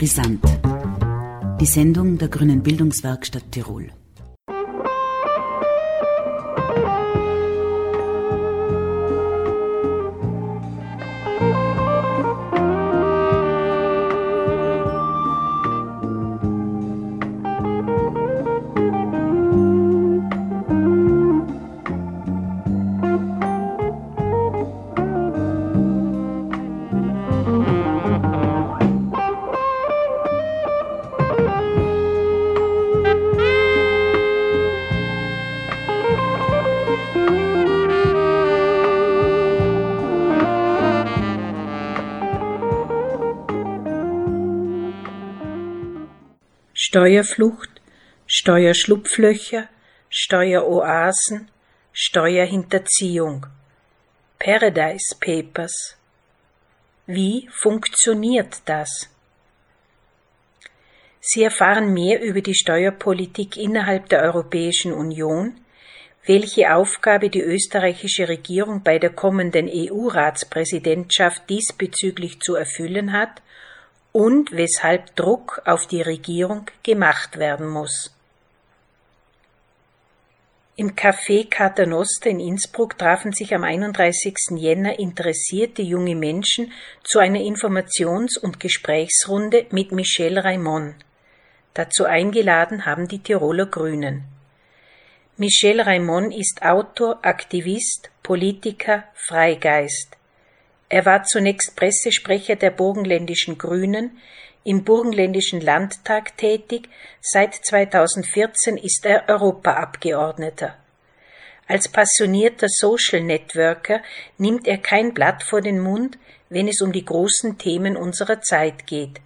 Brisant. Die Sendung der Grünen Bildungswerkstatt Tirol. Steuerflucht, Steuerschlupflöcher, Steueroasen, Steuerhinterziehung. Paradise Papers. Wie funktioniert das? Sie erfahren mehr über die Steuerpolitik innerhalb der Europäischen Union, welche Aufgabe die österreichische Regierung bei der kommenden EU-Ratspräsidentschaft diesbezüglich zu erfüllen hat und weshalb Druck auf die Regierung gemacht werden muss. Im Café Paternoster in Innsbruck trafen sich am 31. Jänner interessierte junge Menschen zu einer Informations- und Gesprächsrunde mit Michel Raimond. Dazu eingeladen haben die Tiroler Grünen. Michel Raimond ist Autor, Aktivist, Politiker, Freigeist. Er war zunächst Pressesprecher der burgenländischen Grünen, im burgenländischen Landtag tätig, seit 2014 ist er Europaabgeordneter. Als passionierter Social Networker nimmt er kein Blatt vor den Mund, wenn es um die großen Themen unserer Zeit geht.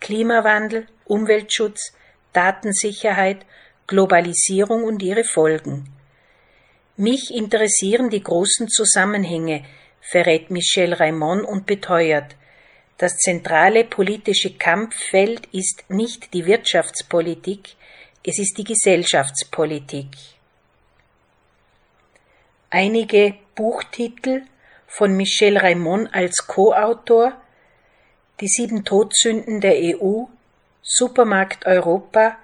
Klimawandel, Umweltschutz, Datensicherheit, Globalisierung und ihre Folgen. Mich interessieren die großen Zusammenhänge, verrät Michel Raymond und beteuert, das zentrale politische Kampffeld ist nicht die Wirtschaftspolitik, es ist die Gesellschaftspolitik. Einige Buchtitel von Michel Raymond als Co-Autor Die sieben Todsünden der EU, Supermarkt Europa,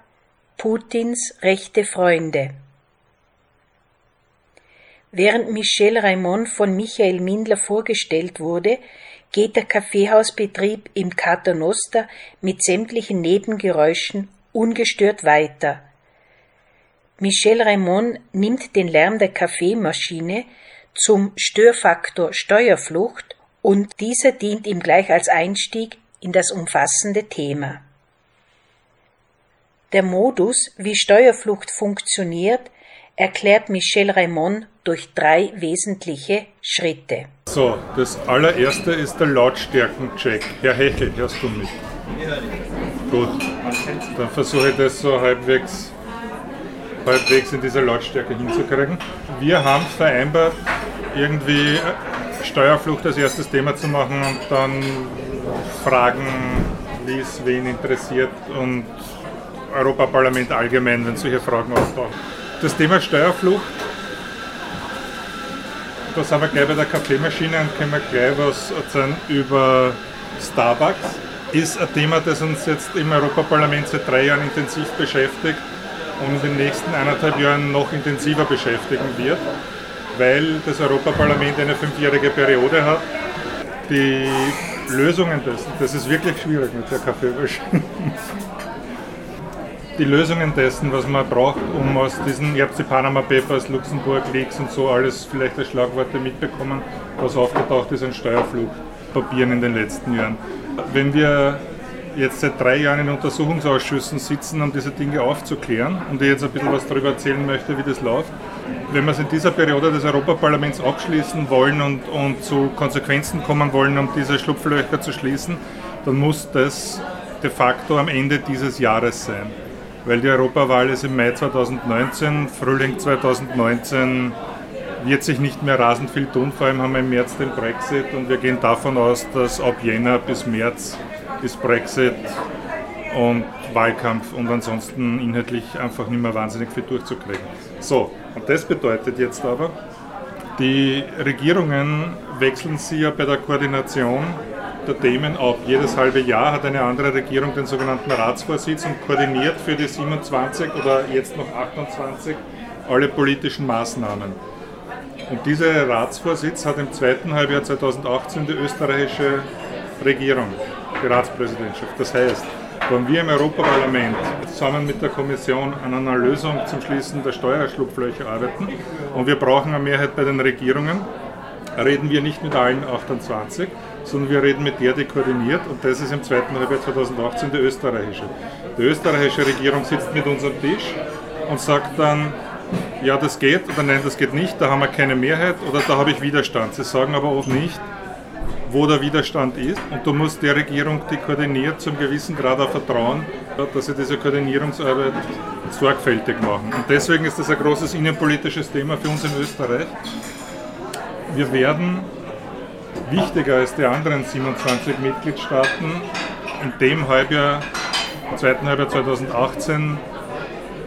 Putins rechte Freunde. Während Michel Raymond von Michael Mindler vorgestellt wurde, geht der Kaffeehausbetrieb im Paternoster mit sämtlichen Nebengeräuschen ungestört weiter. Michel Raymond nimmt den Lärm der Kaffeemaschine zum Störfaktor Steuerflucht und dieser dient ihm gleich als Einstieg in das umfassende Thema. Der Modus, wie Steuerflucht funktioniert, erklärt Michel Raymond durch drei wesentliche Schritte. So, das allererste ist der Lautstärkencheck. Herr Hechel, hörst du mich? Gut, dann versuche ich das so halbwegs, halbwegs in dieser Lautstärke hinzukriegen. Wir haben vereinbart, irgendwie Steuerflucht als erstes Thema zu machen und dann Fragen, wie es wen interessiert und Europaparlament allgemein, wenn solche Fragen auftauchen. Das Thema Steuerflucht, da sind wir gleich bei der Kaffeemaschine und können wir gleich was erzählen über Starbucks. Ist ein Thema, das uns jetzt im Europaparlament seit drei Jahren intensiv beschäftigt und in den nächsten eineinhalb Jahren noch intensiver beschäftigen wird, weil das Europaparlament eine fünfjährige Periode hat. Die Lösungen dessen, das ist wirklich schwierig mit der Kaffeemaschine die Lösungen dessen, was man braucht, um aus diesen, ihr habt die Panama Papers, Luxemburg Leaks und so alles vielleicht als Schlagworte mitbekommen, was aufgetaucht ist an Steuerfluchtpapieren in den letzten Jahren. Wenn wir jetzt seit drei Jahren in Untersuchungsausschüssen sitzen, um diese Dinge aufzuklären und ich jetzt ein bisschen was darüber erzählen möchte, wie das läuft. Wenn wir es in dieser Periode des Europaparlaments abschließen wollen und, und zu Konsequenzen kommen wollen, um diese Schlupflöcher zu schließen, dann muss das de facto am Ende dieses Jahres sein weil die Europawahl ist im Mai 2019, Frühling 2019 wird sich nicht mehr rasend viel tun, vor allem haben wir im März den Brexit und wir gehen davon aus, dass ab Jänner bis März ist Brexit und Wahlkampf und ansonsten inhaltlich einfach nicht mehr wahnsinnig viel durchzukriegen. So, und das bedeutet jetzt aber, die Regierungen wechseln sie ja bei der Koordination der Themen auch. Jedes halbe Jahr hat eine andere Regierung den sogenannten Ratsvorsitz und koordiniert für die 27 oder jetzt noch 28 alle politischen Maßnahmen. Und dieser Ratsvorsitz hat im zweiten Halbjahr 2018 die österreichische Regierung, die Ratspräsidentschaft. Das heißt, wenn wir im Europaparlament zusammen mit der Kommission an einer Lösung zum Schließen der Steuerschlupflöcher arbeiten und wir brauchen eine Mehrheit bei den Regierungen, reden wir nicht mit allen 28, sondern wir reden mit der, die koordiniert und das ist im zweiten Halbjahr 2018 die österreichische. Die österreichische Regierung sitzt mit uns am Tisch und sagt dann, ja, das geht oder nein, das geht nicht, da haben wir keine Mehrheit oder da habe ich Widerstand. Sie sagen aber oft nicht, wo der Widerstand ist und du musst der Regierung, die koordiniert, zum gewissen Grad auch vertrauen, dass sie diese Koordinierungsarbeit sorgfältig machen. Und deswegen ist das ein großes innenpolitisches Thema für uns in Österreich. Wir werden wichtiger als die anderen 27 Mitgliedstaaten in dem Halbjahr, im zweiten Halbjahr 2018,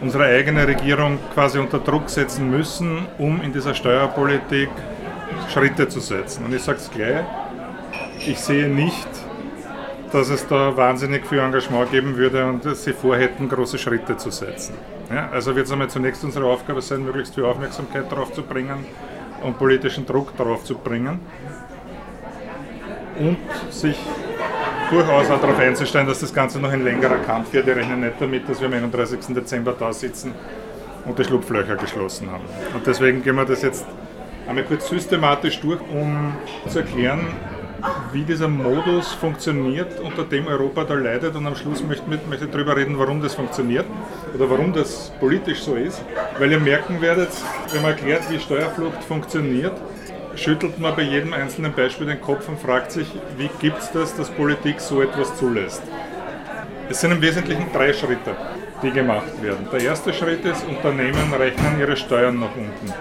unsere eigene Regierung quasi unter Druck setzen müssen, um in dieser Steuerpolitik Schritte zu setzen. Und ich sage es gleich, ich sehe nicht, dass es da wahnsinnig viel Engagement geben würde und sie vorhätten, große Schritte zu setzen. Ja, also wird es einmal zunächst unsere Aufgabe sein, möglichst viel Aufmerksamkeit darauf zu bringen und politischen Druck darauf zu bringen und sich durchaus auch darauf einzustellen, dass das Ganze noch ein längerer Kampf wird. Wir rechnen nicht damit, dass wir am 31. Dezember da sitzen und die Schlupflöcher geschlossen haben. Und deswegen gehen wir das jetzt einmal kurz systematisch durch, um zu erklären, wie dieser Modus funktioniert, unter dem Europa da leidet. Und am Schluss möchte ich darüber reden, warum das funktioniert oder warum das politisch so ist. Weil ihr merken werdet, wenn man erklärt, wie Steuerflucht funktioniert, schüttelt man bei jedem einzelnen Beispiel den Kopf und fragt sich, wie gibt es das, dass Politik so etwas zulässt. Es sind im Wesentlichen drei Schritte, die gemacht werden. Der erste Schritt ist, Unternehmen rechnen ihre Steuern nach unten.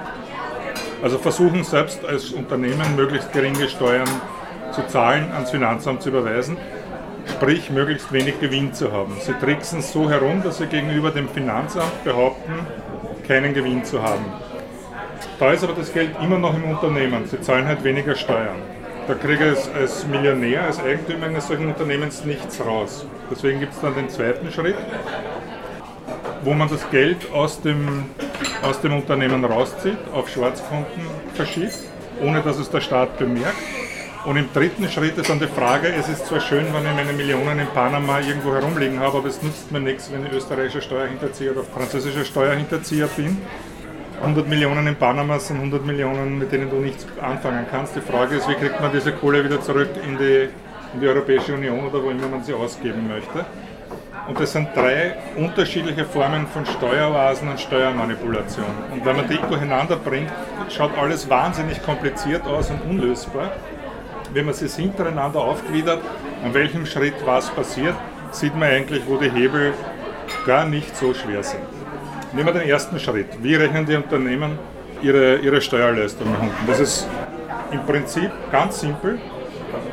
Also versuchen selbst als Unternehmen möglichst geringe Steuern zu zahlen, ans Finanzamt zu überweisen, sprich möglichst wenig Gewinn zu haben. Sie tricksen so herum, dass sie gegenüber dem Finanzamt behaupten, keinen Gewinn zu haben. Da ist aber das Geld immer noch im Unternehmen. Sie zahlen halt weniger Steuern. Da kriege ich als Millionär, als Eigentümer eines solchen Unternehmens nichts raus. Deswegen gibt es dann den zweiten Schritt, wo man das Geld aus dem, aus dem Unternehmen rauszieht, auf Schwarzkonten verschiebt, ohne dass es der Staat bemerkt. Und im dritten Schritt ist dann die Frage, es ist zwar schön, wenn ich meine Millionen in Panama irgendwo herumliegen habe, aber es nützt mir nichts, wenn ich österreichischer Steuerhinterzieher oder französischer Steuerhinterzieher bin 100 Millionen in Panama sind 100 Millionen, mit denen du nichts anfangen kannst. Die Frage ist, wie kriegt man diese Kohle wieder zurück in die, in die Europäische Union oder wo immer man sie ausgeben möchte. Und das sind drei unterschiedliche Formen von Steueroasen und Steuermanipulation. Und wenn man die durcheinander bringt, schaut alles wahnsinnig kompliziert aus und unlösbar. Wenn man sie hintereinander aufgliedert, an welchem Schritt was passiert, sieht man eigentlich, wo die Hebel gar nicht so schwer sind. Nehmen wir den ersten Schritt. Wie rechnen die Unternehmen ihre, ihre Steuerleistung nach unten? Das ist im Prinzip ganz simpel.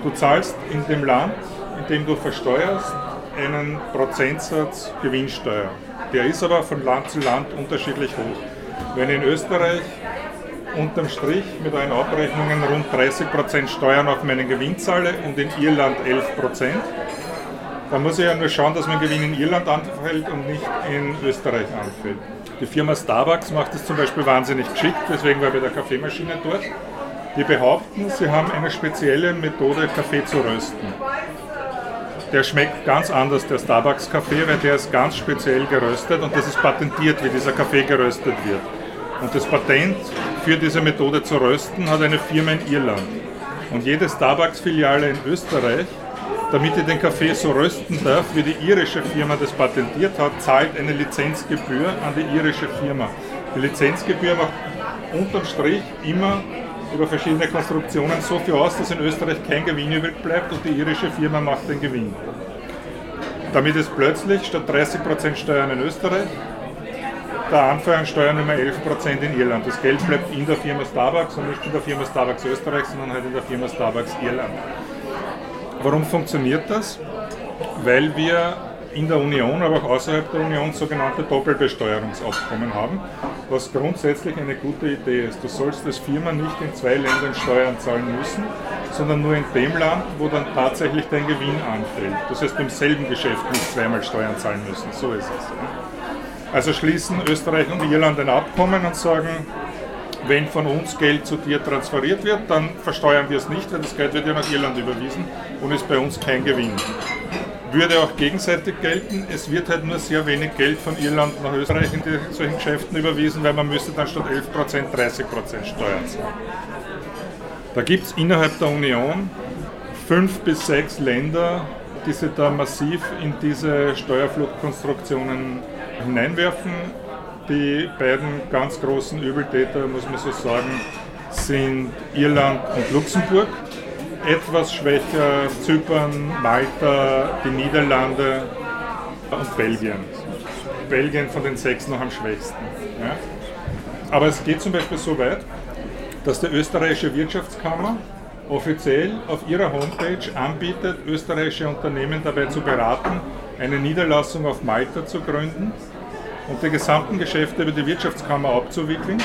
Du zahlst in dem Land, in dem du versteuerst, einen Prozentsatz Gewinnsteuer. Der ist aber von Land zu Land unterschiedlich hoch. Wenn in Österreich unterm Strich mit euren Abrechnungen rund 30% Steuern auf meinen Gewinn zahle und in Irland 11%, da muss ich ja nur schauen, dass mein Gewinn in Irland anfällt und nicht in Österreich anfällt. Die Firma Starbucks macht das zum Beispiel wahnsinnig geschickt, deswegen war ich bei der Kaffeemaschine dort. Die behaupten, sie haben eine spezielle Methode, Kaffee zu rösten. Der schmeckt ganz anders, der Starbucks-Kaffee, weil der ist ganz speziell geröstet und das ist patentiert, wie dieser Kaffee geröstet wird. Und das Patent für diese Methode zu rösten hat eine Firma in Irland. Und jede Starbucks-Filiale in Österreich damit ich den Kaffee so rösten darf, wie die irische Firma das patentiert hat, zahlt eine Lizenzgebühr an die irische Firma. Die Lizenzgebühr macht unterm Strich immer über verschiedene Konstruktionen so viel aus, dass in Österreich kein Gewinn übrig bleibt und die irische Firma macht den Gewinn. Damit ist plötzlich statt 30% Steuern in Österreich der Anfang an Steuern nur 11% in Irland. Das Geld bleibt in der Firma Starbucks und nicht in der Firma Starbucks Österreich, sondern halt in der Firma Starbucks Irland. Warum funktioniert das? Weil wir in der Union, aber auch außerhalb der Union sogenannte Doppelbesteuerungsabkommen haben. was grundsätzlich eine gute Idee ist. Du sollst als Firma nicht in zwei Ländern Steuern zahlen müssen, sondern nur in dem Land, wo dann tatsächlich dein Gewinn anfällt. Das heißt, beim selben Geschäft nicht zweimal Steuern zahlen müssen. So ist es. Also schließen Österreich und Irland ein Abkommen und sagen, wenn von uns Geld zu dir transferiert wird, dann versteuern wir es nicht, weil das Geld wird ja nach Irland überwiesen und ist bei uns kein Gewinn. Würde auch gegenseitig gelten, es wird halt nur sehr wenig Geld von Irland nach Österreich in solchen Geschäften überwiesen, weil man müsste dann statt 11% 30% Steuern zahlen. Da gibt es innerhalb der Union fünf bis sechs Länder, die sich da massiv in diese Steuerfluchtkonstruktionen hineinwerfen. Die beiden ganz großen Übeltäter, muss man so sagen, sind Irland und Luxemburg. Etwas schwächer Zypern, Malta, die Niederlande und Belgien. Belgien von den sechs noch am schwächsten. Ja. Aber es geht zum Beispiel so weit, dass die österreichische Wirtschaftskammer offiziell auf ihrer Homepage anbietet, österreichische Unternehmen dabei zu beraten, eine Niederlassung auf Malta zu gründen und die gesamten Geschäfte über die Wirtschaftskammer abzuwickeln.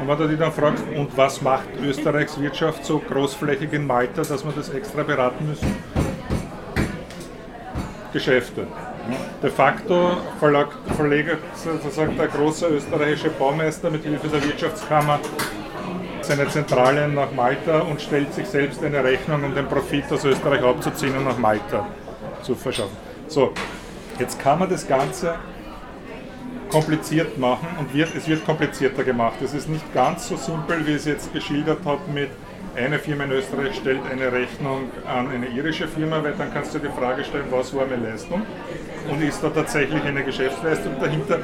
Und wenn du dich dann fragst, und was macht Österreichs Wirtschaft so großflächig in Malta, dass wir das extra beraten müssen? Geschäfte. De facto verlegt, sozusagen der große österreichische Baumeister mit Hilfe der Wirtschaftskammer seine Zentrale nach Malta und stellt sich selbst eine Rechnung, um den Profit aus Österreich abzuziehen und nach Malta zu verschaffen. So, jetzt kann man das Ganze kompliziert machen und wird, es wird komplizierter gemacht. Es ist nicht ganz so simpel, wie es jetzt geschildert hat mit eine Firma in Österreich stellt eine Rechnung an eine irische Firma, weil dann kannst du die Frage stellen, was war meine Leistung und ist da tatsächlich eine Geschäftsleistung dahinter,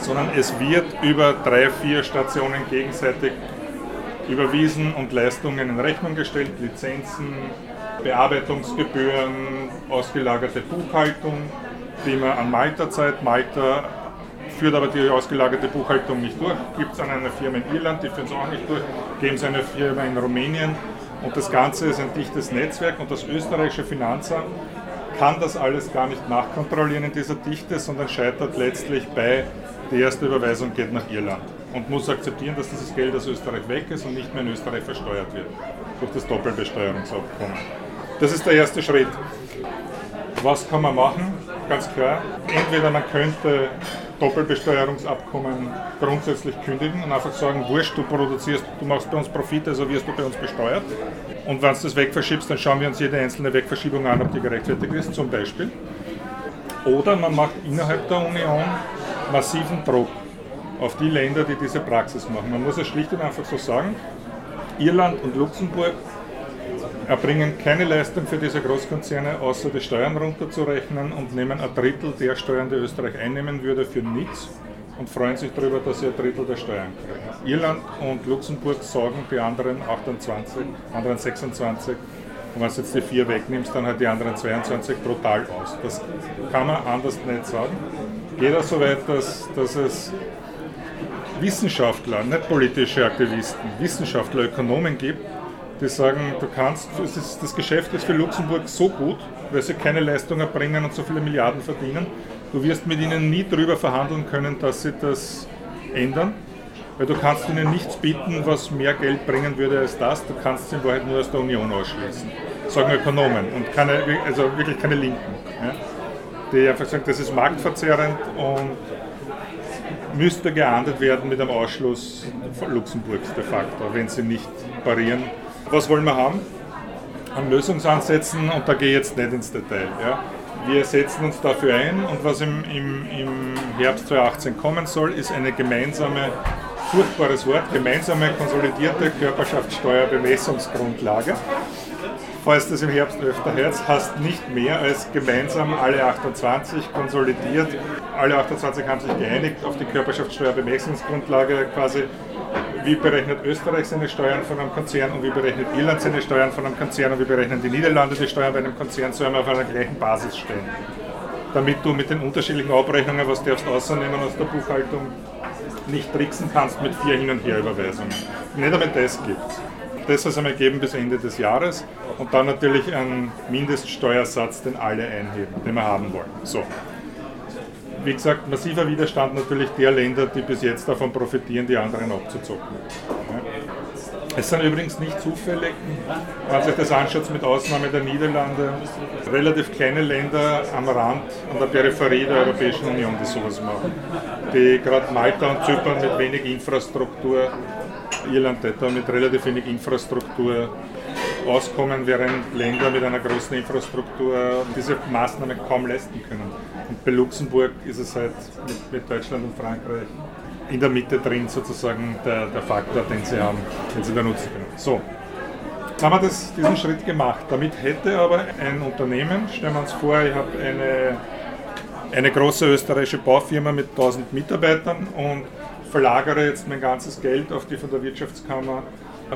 sondern es wird über drei, vier Stationen gegenseitig überwiesen und Leistungen in Rechnung gestellt, Lizenzen, Bearbeitungsgebühren, ausgelagerte Buchhaltung, die man an Malta zahlt. Malta führt aber die ausgelagerte Buchhaltung nicht durch, gibt es an eine Firma in Irland, die führen es auch nicht durch, geben es eine Firma in Rumänien und das Ganze ist ein dichtes Netzwerk und das österreichische Finanzamt kann das alles gar nicht nachkontrollieren in dieser Dichte, sondern scheitert letztlich bei, die erste Überweisung geht nach Irland und muss akzeptieren, dass dieses Geld aus Österreich weg ist und nicht mehr in Österreich versteuert wird durch das Doppelbesteuerungsabkommen. Das ist der erste Schritt. Was kann man machen? Ganz klar, entweder man könnte Doppelbesteuerungsabkommen grundsätzlich kündigen und einfach sagen, wurscht, du produzierst, du machst bei uns Profit, also wirst du bei uns besteuert. Und wenn du das wegverschiebst, dann schauen wir uns jede einzelne Wegverschiebung an, ob die gerechtfertigt ist, zum Beispiel. Oder man macht innerhalb der Union massiven Druck auf die Länder, die diese Praxis machen. Man muss es schlicht und einfach so sagen, Irland und Luxemburg erbringen keine Leistung für diese Großkonzerne, außer die Steuern runterzurechnen und nehmen ein Drittel der Steuern, die Österreich einnehmen würde, für nichts und freuen sich darüber, dass sie ein Drittel der Steuern kriegen. Irland und Luxemburg sorgen die anderen 28, anderen 26 und wenn du jetzt die vier wegnimmst, dann halt die anderen 22 brutal aus. Das kann man anders nicht sagen. Geht auch so weit, dass, dass es Wissenschaftler, nicht politische Aktivisten, Wissenschaftler, Ökonomen gibt, die sagen, du kannst, ist, das Geschäft ist für Luxemburg so gut, weil sie keine Leistungen erbringen und so viele Milliarden verdienen, du wirst mit ihnen nie darüber verhandeln können, dass sie das ändern, weil du kannst ihnen nichts bieten, was mehr Geld bringen würde als das, du kannst sie in Wahrheit nur aus der Union ausschließen. Sagen Ökonomen und keine, also wirklich keine Linken. Ja, die einfach sagen, das ist marktverzerrend und müsste geahndet werden mit einem Ausschluss Luxemburgs de facto, wenn sie nicht parieren was wollen wir haben? An Lösungsansätzen und da gehe ich jetzt nicht ins Detail. Ja. Wir setzen uns dafür ein und was im, im, im Herbst 2018 kommen soll, ist eine gemeinsame, furchtbares Wort, gemeinsame konsolidierte Körperschaftssteuerbemessungsgrundlage. Falls das im Herbst öfter hört, hast nicht mehr als gemeinsam alle 28 konsolidiert. Alle 28 haben sich geeinigt auf die Körperschaftssteuerbemessungsgrundlage quasi wie berechnet Österreich seine Steuern von einem Konzern und wie berechnet Irland seine Steuern von einem Konzern und wie berechnen die Niederlande die Steuern bei einem Konzern, so einmal auf einer gleichen Basis stehen. Damit du mit den unterschiedlichen Abrechnungen, was darfst du außernehmen aus der Buchhaltung, nicht tricksen kannst mit vier Hin- und Herüberweisungen. Nicht einmal das gibt Das soll es einmal geben bis Ende des Jahres und dann natürlich einen Mindeststeuersatz, den alle einheben, den wir haben wollen. So. Wie gesagt, massiver Widerstand natürlich der Länder, die bis jetzt davon profitieren, die anderen abzuzocken. Es sind übrigens nicht zufällig, wenn man sich das anschaut, mit Ausnahme der Niederlande, relativ kleine Länder am Rand, an der Peripherie der Europäischen Union, die sowas machen. Die gerade Malta und Zypern mit wenig Infrastruktur, Irland etwa mit relativ wenig Infrastruktur auskommen, während Länder mit einer großen Infrastruktur diese Maßnahmen kaum leisten können. Und bei Luxemburg ist es halt mit, mit Deutschland und Frankreich in der Mitte drin sozusagen der, der Faktor, den sie haben, den sie benutzen können. So, jetzt haben wir das, diesen Schritt gemacht. Damit hätte aber ein Unternehmen, stellen wir uns vor, ich habe eine, eine große österreichische Baufirma mit 1000 Mitarbeitern und verlagere jetzt mein ganzes Geld auf die von der Wirtschaftskammer,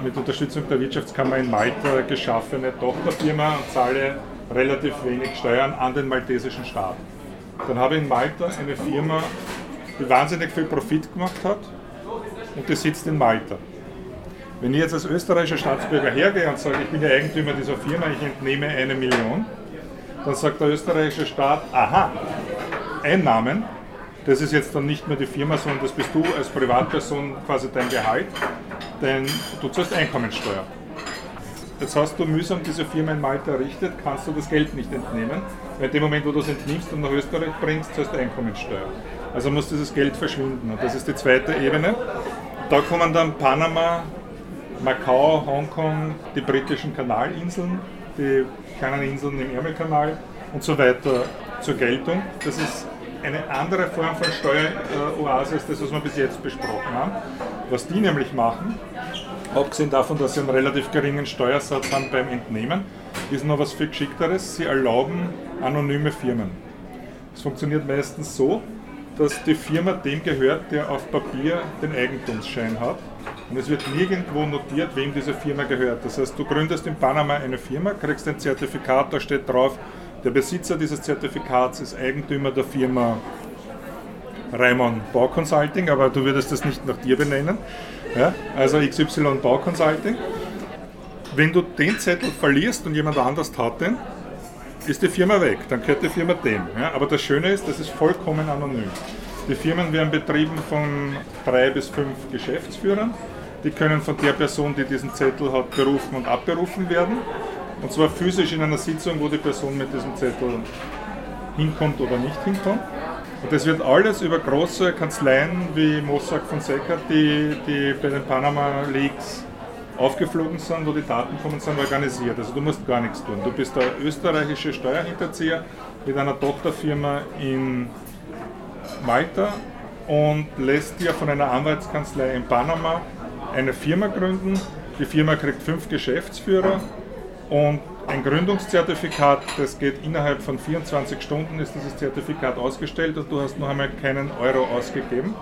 mit Unterstützung der Wirtschaftskammer in Malta geschaffene Tochterfirma und zahle relativ wenig Steuern an den maltesischen Staat. Dann habe ich in Malta eine Firma, die wahnsinnig viel Profit gemacht hat und die sitzt in Malta. Wenn ich jetzt als österreichischer Staatsbürger hergehe und sage, ich bin der Eigentümer dieser Firma, ich entnehme eine Million, dann sagt der österreichische Staat, aha, Einnahmen, das ist jetzt dann nicht mehr die Firma, sondern das bist du als Privatperson quasi dein Gehalt, denn du zahlst Einkommensteuer. Jetzt hast du mühsam diese Firma in Malta errichtet, kannst du das Geld nicht entnehmen, weil in dem Moment, wo du es entnimmst und nach Österreich bringst, zahlst du Einkommensteuer. Also muss dieses Geld verschwinden. Und das ist die zweite Ebene. Da kommen dann Panama, Macau, Hongkong, die britischen Kanalinseln, die kleinen Inseln im Ärmelkanal und so weiter zur Geltung. Das ist eine andere Form von Steueroase als das, was wir bis jetzt besprochen haben. Was die nämlich machen, abgesehen davon, dass sie einen relativ geringen Steuersatz haben beim Entnehmen, ist noch was viel Geschickteres. Sie erlauben anonyme Firmen. Es funktioniert meistens so, dass die Firma dem gehört, der auf Papier den Eigentumsschein hat. Und es wird nirgendwo notiert, wem diese Firma gehört. Das heißt, du gründest in Panama eine Firma, kriegst ein Zertifikat, da steht drauf, der Besitzer dieses Zertifikats ist Eigentümer der Firma Raimond Bau Consulting, aber du würdest das nicht nach dir benennen. Ja? Also XY Bau Consulting. Wenn du den Zettel verlierst und jemand anders hat den, ist die Firma weg, dann gehört die Firma dem. Ja? Aber das Schöne ist, das ist vollkommen anonym. Die Firmen werden betrieben von drei bis fünf Geschäftsführern. Die können von der Person, die diesen Zettel hat, berufen und abberufen werden. Und zwar physisch in einer Sitzung, wo die Person mit diesem Zettel hinkommt oder nicht hinkommt. Und das wird alles über große Kanzleien wie Mossack Fonseca, die, die bei den Panama Leaks aufgeflogen sind, wo die Daten kommen sind, organisiert. Also du musst gar nichts tun. Du bist der österreichische Steuerhinterzieher mit einer Tochterfirma in Malta und lässt dir von einer Anwaltskanzlei in Panama eine Firma gründen. Die Firma kriegt fünf Geschäftsführer und ein Gründungszertifikat, das geht innerhalb von 24 Stunden, ist dieses Zertifikat ausgestellt und du hast noch einmal keinen Euro ausgegeben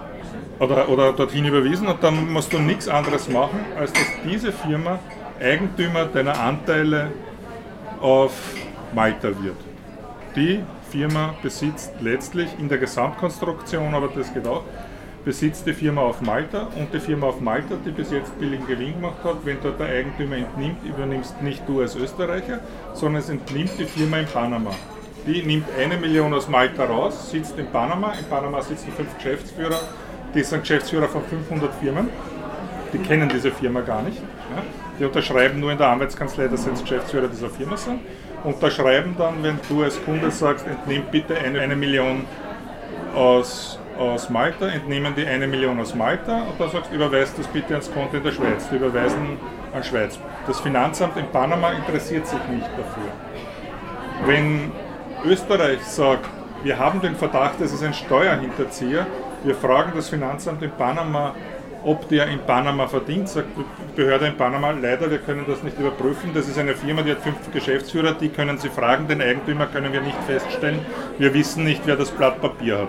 oder, oder dorthin überwiesen und dann musst du nichts anderes machen, als dass diese Firma Eigentümer deiner Anteile auf Malta wird. Die Firma besitzt letztlich in der Gesamtkonstruktion, aber das geht auch, besitzt die Firma auf Malta und die Firma auf Malta, die bis jetzt billigen Gewinn gemacht hat, wenn dort der Eigentümer entnimmt, übernimmst nicht du als Österreicher, sondern es entnimmt die Firma in Panama. Die nimmt eine Million aus Malta raus, sitzt in Panama, in Panama sitzen fünf Geschäftsführer, die sind Geschäftsführer von 500 Firmen, die kennen diese Firma gar nicht. Ja. Die unterschreiben nur in der Anwaltskanzlei, dass sie jetzt Geschäftsführer dieser Firma sind. Unterschreiben dann, wenn du als Kunde sagst, entnimm bitte eine, eine Million aus aus Malta, entnehmen die eine Million aus Malta und dann sagst du, überweist das bitte ans Konto in der Schweiz. Die überweisen an Schweiz. Das Finanzamt in Panama interessiert sich nicht dafür. Wenn Österreich sagt, wir haben den Verdacht, es ist ein Steuerhinterzieher, wir fragen das Finanzamt in Panama, ob der in Panama verdient, sagt die Behörde in Panama, leider, wir können das nicht überprüfen. Das ist eine Firma, die hat fünf Geschäftsführer, die können Sie fragen, den Eigentümer können wir nicht feststellen. Wir wissen nicht, wer das Blatt Papier hat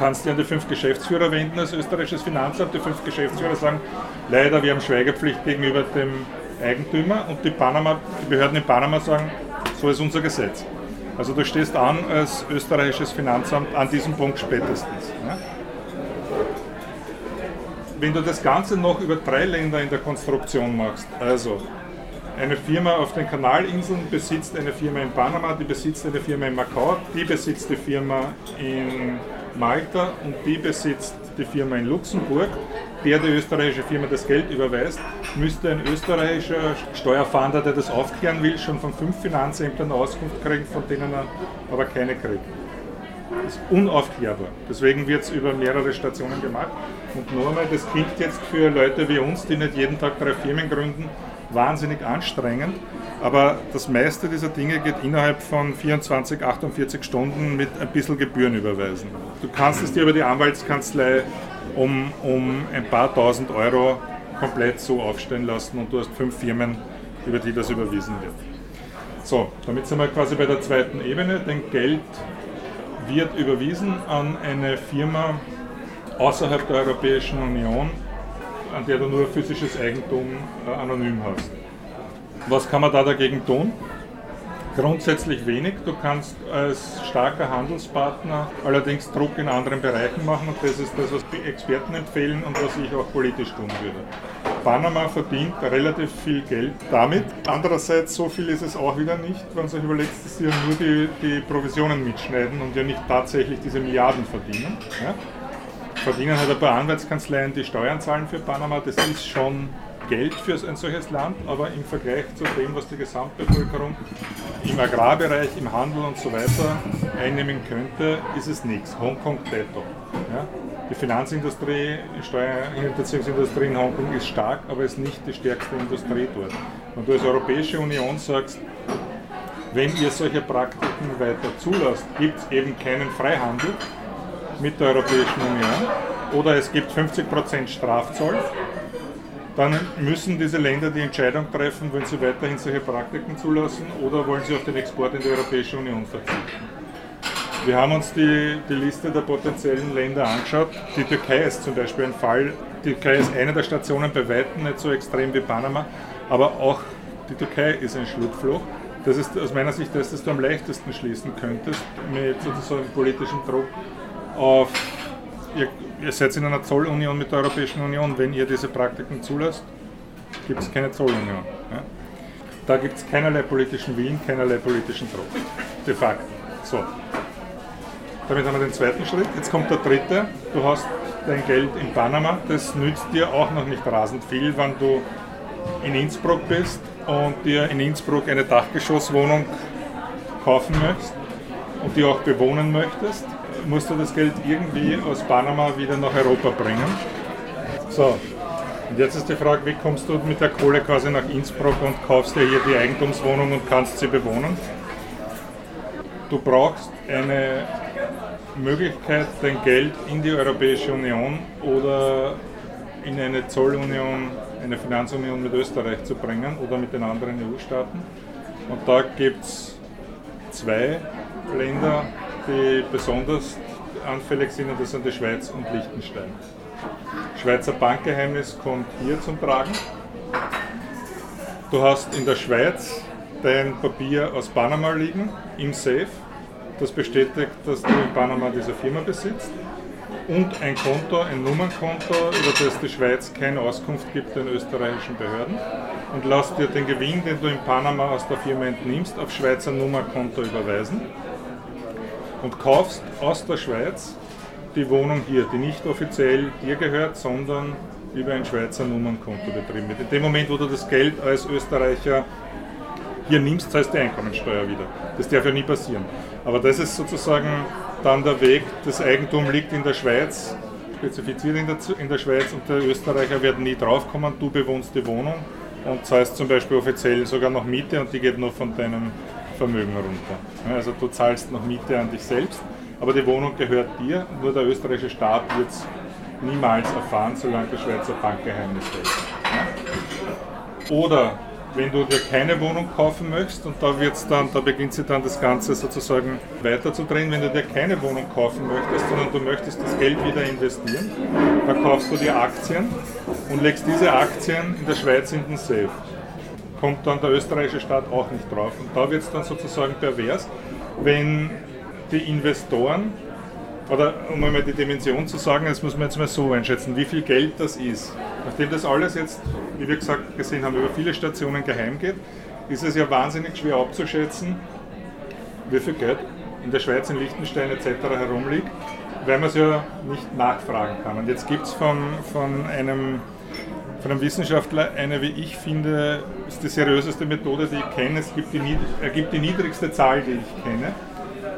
kannst dich an die fünf Geschäftsführer wenden als österreichisches Finanzamt. Die fünf Geschäftsführer sagen, leider, wir haben Schweigepflicht gegenüber dem Eigentümer und die, Panama, die Behörden in Panama sagen, so ist unser Gesetz. Also du stehst an als österreichisches Finanzamt an diesem Punkt spätestens. Ja? Wenn du das Ganze noch über drei Länder in der Konstruktion machst, also eine Firma auf den Kanalinseln besitzt eine Firma in Panama, die besitzt eine Firma in Macau, die besitzt die Firma in Malta und die besitzt die Firma in Luxemburg, der die österreichische Firma das Geld überweist, müsste ein österreichischer Steuerfahnder, der das aufklären will, schon von fünf Finanzämtern Auskunft kriegen, von denen er aber keine kriegt. Das ist unaufklärbar. Deswegen wird es über mehrere Stationen gemacht. Und noch einmal, das klingt jetzt für Leute wie uns, die nicht jeden Tag drei Firmen gründen, wahnsinnig anstrengend. Aber das meiste dieser Dinge geht innerhalb von 24, 48 Stunden mit ein bisschen Gebühren überweisen. Du kannst es dir über die Anwaltskanzlei um, um ein paar tausend Euro komplett so aufstellen lassen und du hast fünf Firmen, über die das überwiesen wird. So, damit sind wir quasi bei der zweiten Ebene, denn Geld wird überwiesen an eine Firma außerhalb der Europäischen Union, an der du nur physisches Eigentum äh, anonym hast. Was kann man da dagegen tun? Grundsätzlich wenig. Du kannst als starker Handelspartner allerdings Druck in anderen Bereichen machen und das ist das, was die Experten empfehlen und was ich auch politisch tun würde. Panama verdient relativ viel Geld damit. Andererseits, so viel ist es auch wieder nicht, wenn man sich überlegt, dass sie ja nur die, die Provisionen mitschneiden und ja nicht tatsächlich diese Milliarden verdienen. Ja? Verdienen halt ein paar Anwaltskanzleien, die Steuern zahlen für Panama. Das ist schon Geld für ein solches Land, aber im Vergleich zu dem, was die Gesamtbevölkerung im Agrarbereich, im Handel und so weiter einnehmen könnte, ist es nichts. Hongkong detto. Ja? Die Finanzindustrie, die Steuerhinterziehungsindustrie in Hongkong ist stark, aber ist nicht die stärkste Industrie dort. Und du als Europäische Union sagst, wenn ihr solche Praktiken weiter zulasst, gibt es eben keinen Freihandel mit der Europäischen Union oder es gibt 50% Strafzoll dann müssen diese Länder die Entscheidung treffen, wollen sie weiterhin solche Praktiken zulassen oder wollen sie auf den Export in die Europäische Union verzichten. Wir haben uns die, die Liste der potenziellen Länder angeschaut. Die Türkei ist zum Beispiel ein Fall. Die Türkei ist eine der Stationen bei weitem nicht so extrem wie Panama, aber auch die Türkei ist ein Schlupfloch. Das ist aus meiner Sicht das, was du am leichtesten schließen könntest, mit sozusagen politischem Druck auf ihr, seid in einer Zollunion mit der Europäischen Union. Wenn ihr diese Praktiken zulasst, gibt es keine Zollunion. Ja? Da gibt es keinerlei politischen Willen, keinerlei politischen Druck. De facto. So. Damit haben wir den zweiten Schritt. Jetzt kommt der dritte. Du hast dein Geld in Panama. Das nützt dir auch noch nicht rasend viel, wenn du in Innsbruck bist und dir in Innsbruck eine Dachgeschosswohnung kaufen möchtest und die auch bewohnen möchtest musst du das Geld irgendwie aus Panama wieder nach Europa bringen. So, und jetzt ist die Frage, wie kommst du mit der Kohle quasi nach Innsbruck und kaufst dir hier die Eigentumswohnung und kannst sie bewohnen? Du brauchst eine Möglichkeit, dein Geld in die Europäische Union oder in eine Zollunion, eine Finanzunion mit Österreich zu bringen oder mit den anderen EU-Staaten. Und da gibt es zwei Länder, die besonders anfällig sind, und das sind die Schweiz und Liechtenstein. Schweizer Bankgeheimnis kommt hier zum Tragen. Du hast in der Schweiz dein Papier aus Panama liegen, im Safe. Das bestätigt, dass du in Panama diese Firma besitzt. Und ein Konto, ein Nummernkonto, über das die Schweiz keine Auskunft gibt den österreichischen Behörden. Und lass dir den Gewinn, den du in Panama aus der Firma entnimmst, auf Schweizer Nummernkonto überweisen und kaufst aus der Schweiz die Wohnung hier, die nicht offiziell dir gehört, sondern über ein Schweizer Nummernkonto betrieben wird. In dem Moment, wo du das Geld als Österreicher hier nimmst, zahlst du die Einkommensteuer wieder. Das darf ja nie passieren. Aber das ist sozusagen dann der Weg, das Eigentum liegt in der Schweiz, spezifiziert in der, in der Schweiz und der Österreicher wird nie draufkommen, du bewohnst die Wohnung und zahlst zum Beispiel offiziell sogar noch Miete und die geht nur von deinem Vermögen runter. Also du zahlst noch Miete an dich selbst, aber die Wohnung gehört dir, nur der österreichische Staat wird es niemals erfahren, solange das Schweizer Bankgeheimnis hält. Oder wenn du dir keine Wohnung kaufen möchtest und da wird's dann, da beginnt sich dann das Ganze sozusagen weiterzudrehen, wenn du dir keine Wohnung kaufen möchtest, sondern du möchtest das Geld wieder investieren, dann kaufst du dir Aktien und legst diese Aktien in der Schweiz in den Safe kommt dann der österreichische Staat auch nicht drauf. Und da wird es dann sozusagen pervers, wenn die Investoren, oder um einmal die Dimension zu sagen, das muss man jetzt mal so einschätzen, wie viel Geld das ist. Nachdem das alles jetzt, wie wir gesagt gesehen haben, über viele Stationen geheim geht, ist es ja wahnsinnig schwer abzuschätzen, wie viel Geld in der Schweiz, in Liechtenstein etc. herumliegt, weil man es ja nicht nachfragen kann. Und jetzt gibt es von, von, einem, von einem Wissenschaftler eine, wie ich finde, ist die seriöseste Methode, die ich kenne. Es gibt die, er die niedrigste Zahl, die ich kenne.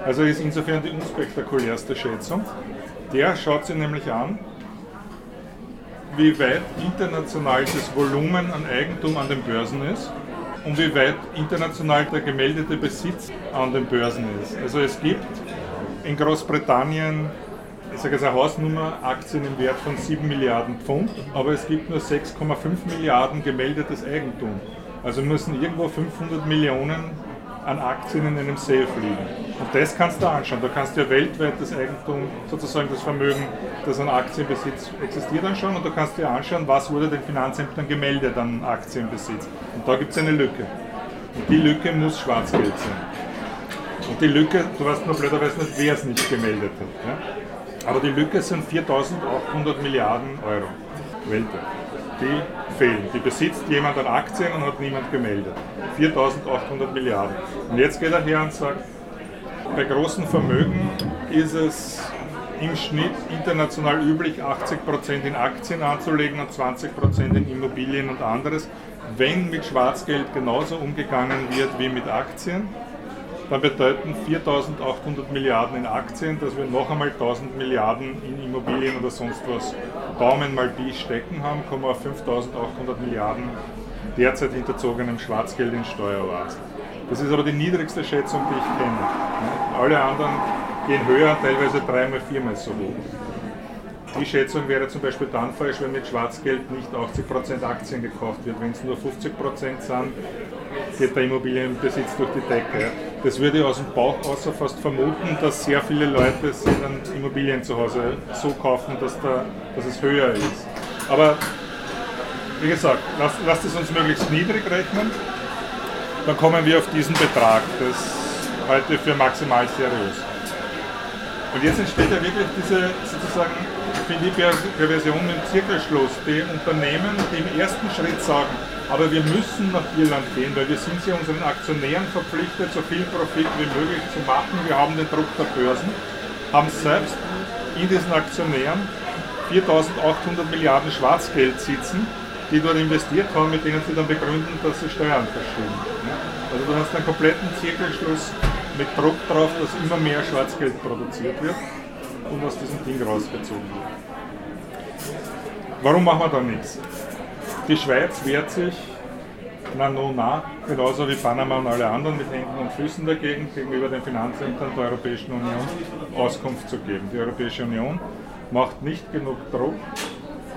Also ist insofern die unspektakulärste Schätzung. Der schaut sich nämlich an, wie weit international das Volumen an Eigentum an den Börsen ist und wie weit international der gemeldete Besitz an den Börsen ist. Also es gibt in Großbritannien, ich sage jetzt eine Hausnummer, Aktien im Wert von 7 Milliarden Pfund, aber es gibt nur 6,5 Milliarden gemeldetes Eigentum. Also müssen irgendwo 500 Millionen an Aktien in einem Safe liegen. Und das kannst du anschauen. Da kannst du ja weltweit das Eigentum, sozusagen das Vermögen, das an Aktienbesitz existiert, anschauen. Und du kannst dir anschauen, was wurde den Finanzämtern gemeldet an Aktienbesitz. Und da gibt es eine Lücke. Und die Lücke muss Schwarzgeld sein. Und die Lücke, du weißt nur blöderweise nicht, wer es nicht gemeldet hat. Ja? Aber die Lücke sind 4.800 Milliarden Euro weltweit die fehlen. Die besitzt jemand an Aktien und hat niemand gemeldet. 4.800 Milliarden. Und jetzt geht er her und sagt, bei großen Vermögen ist es im Schnitt international üblich, 80% in Aktien anzulegen und 20% in Immobilien und anderes. Wenn mit Schwarzgeld genauso umgegangen wird wie mit Aktien, dann bedeuten 4.800 Milliarden in Aktien, dass wir noch einmal 1.000 Milliarden in Immobilien oder sonst was Daumen mal die stecken haben, kommen wir auf 5.800 Milliarden derzeit hinterzogenem Schwarzgeld in Steueroasen. Das ist aber die niedrigste Schätzung, die ich kenne. Alle anderen gehen höher, teilweise dreimal, viermal so hoch. Die Schätzung wäre zum Beispiel dann falsch, wenn mit Schwarzgeld nicht 80% Aktien gekauft wird. Wenn es nur 50% sind, geht der Immobilienbesitz durch die Decke. Das würde ich aus dem Bauch außer fast vermuten, dass sehr viele Leute sich dann Immobilien zu Hause so kaufen, dass, der, dass es höher ist. Aber wie gesagt, lasst, lasst es uns möglichst niedrig rechnen, dann kommen wir auf diesen Betrag. Das heute für maximal seriös. Und jetzt entsteht ja wirklich diese sozusagen, finde ich, Perversion im Zirkelschluss. Die Unternehmen, die im ersten Schritt sagen, aber wir müssen nach Irland gehen, weil wir sind ja unseren Aktionären verpflichtet, so viel Profit wie möglich zu machen. Wir haben den Druck der Börsen, haben selbst in diesen Aktionären 4.800 Milliarden Schwarzgeld sitzen, die dort investiert haben, mit denen sie dann begründen, dass sie Steuern verschieben. Also du hast einen kompletten Zirkelschluss mit Druck drauf, dass immer mehr Schwarzgeld produziert wird und aus diesem Ding rausgezogen wird. Warum machen wir da nichts? Die Schweiz wehrt sich na no na, genauso wie Panama und alle anderen mit Händen und Füßen dagegen, gegenüber den Finanzämtern der Europäischen Union Auskunft zu geben. Die Europäische Union macht nicht genug Druck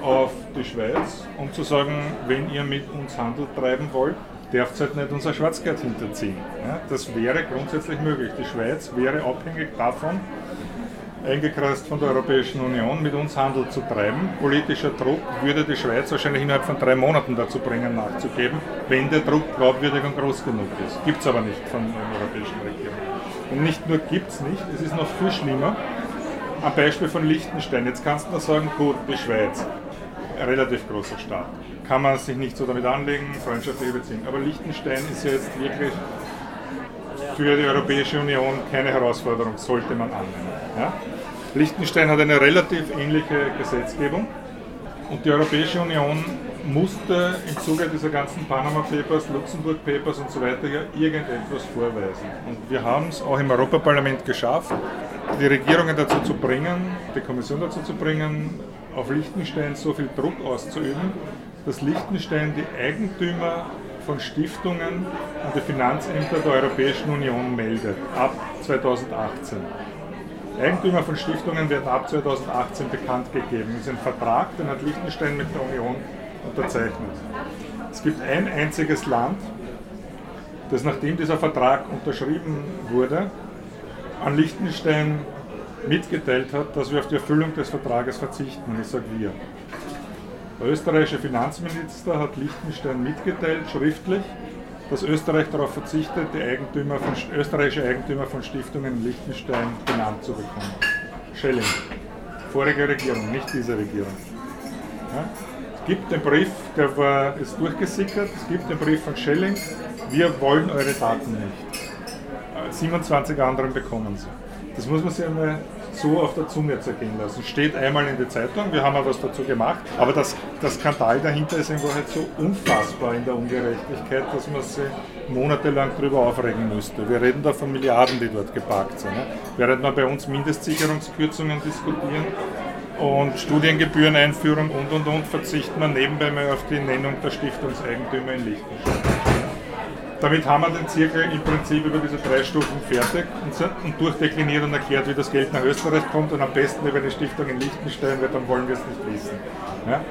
auf die Schweiz, um zu sagen, wenn ihr mit uns Handel treiben wollt, darf halt nicht unser Schwarzgeld hinterziehen. Ja, das wäre grundsätzlich möglich. Die Schweiz wäre abhängig davon, eingekreist von der Europäischen Union, mit uns Handel zu treiben. Politischer Druck würde die Schweiz wahrscheinlich innerhalb von drei Monaten dazu bringen, nachzugeben, wenn der Druck glaubwürdig und groß genug ist. Gibt es aber nicht von der europäischen Regierung. Und nicht nur gibt es nicht, es ist noch viel schlimmer. Am Beispiel von Liechtenstein. Jetzt kannst du nur sagen, gut, die Schweiz, relativ großer Staat kann man sich nicht so damit anlegen, freundschaftliche Beziehungen. Aber Liechtenstein ist ja jetzt wirklich für die Europäische Union keine Herausforderung, sollte man annehmen. Ja? Liechtenstein hat eine relativ ähnliche Gesetzgebung und die Europäische Union musste im Zuge dieser ganzen Panama Papers, Luxemburg Papers und so weiter ja irgendetwas vorweisen. Und wir haben es auch im Europaparlament geschafft, die Regierungen dazu zu bringen, die Kommission dazu zu bringen, auf Liechtenstein so viel Druck auszuüben, dass Liechtenstein die Eigentümer von Stiftungen an die Finanzämter der Europäischen Union meldet, ab 2018. Eigentümer von Stiftungen werden ab 2018 bekannt gegeben. Das ist ein Vertrag, den hat Liechtenstein mit der Union unterzeichnet. Es gibt ein einziges Land, das nachdem dieser Vertrag unterschrieben wurde, an Liechtenstein mitgeteilt hat, dass wir auf die Erfüllung des Vertrages verzichten. Ich sage wir. Der österreichische Finanzminister hat Liechtenstein mitgeteilt, schriftlich, dass Österreich darauf verzichtet, die Eigentümer von, österreichische Eigentümer von Stiftungen in Liechtenstein benannt zu bekommen. Schelling. Vorige Regierung, nicht diese Regierung. Ja? Es gibt den Brief, der war, ist durchgesickert, es gibt den Brief von Schelling, wir wollen eure Daten nicht. 27 anderen bekommen sie. Das muss man sich einmal so auf der Zunge zergehen lassen. Steht einmal in der Zeitung, wir haben auch was dazu gemacht, aber das, das Skandal dahinter ist in Wahrheit so unfassbar in der Ungerechtigkeit, dass man sich monatelang darüber aufregen müsste. Wir reden da von Milliarden, die dort geparkt sind. Ne? Während wir bei uns Mindestsicherungskürzungen diskutieren und Studiengebühreneinführung und und und, verzichtet man nebenbei mal auf die Nennung der Stiftungseigentümer in Liechtenstein. Damit haben wir den Zirkel im Prinzip über diese drei Stufen fertig und, durchdekliniert und erklärt, wie das Geld nach Österreich kommt und am besten über eine Stiftung in Liechtenstein, weil dann wollen wir es nicht wissen. Ja?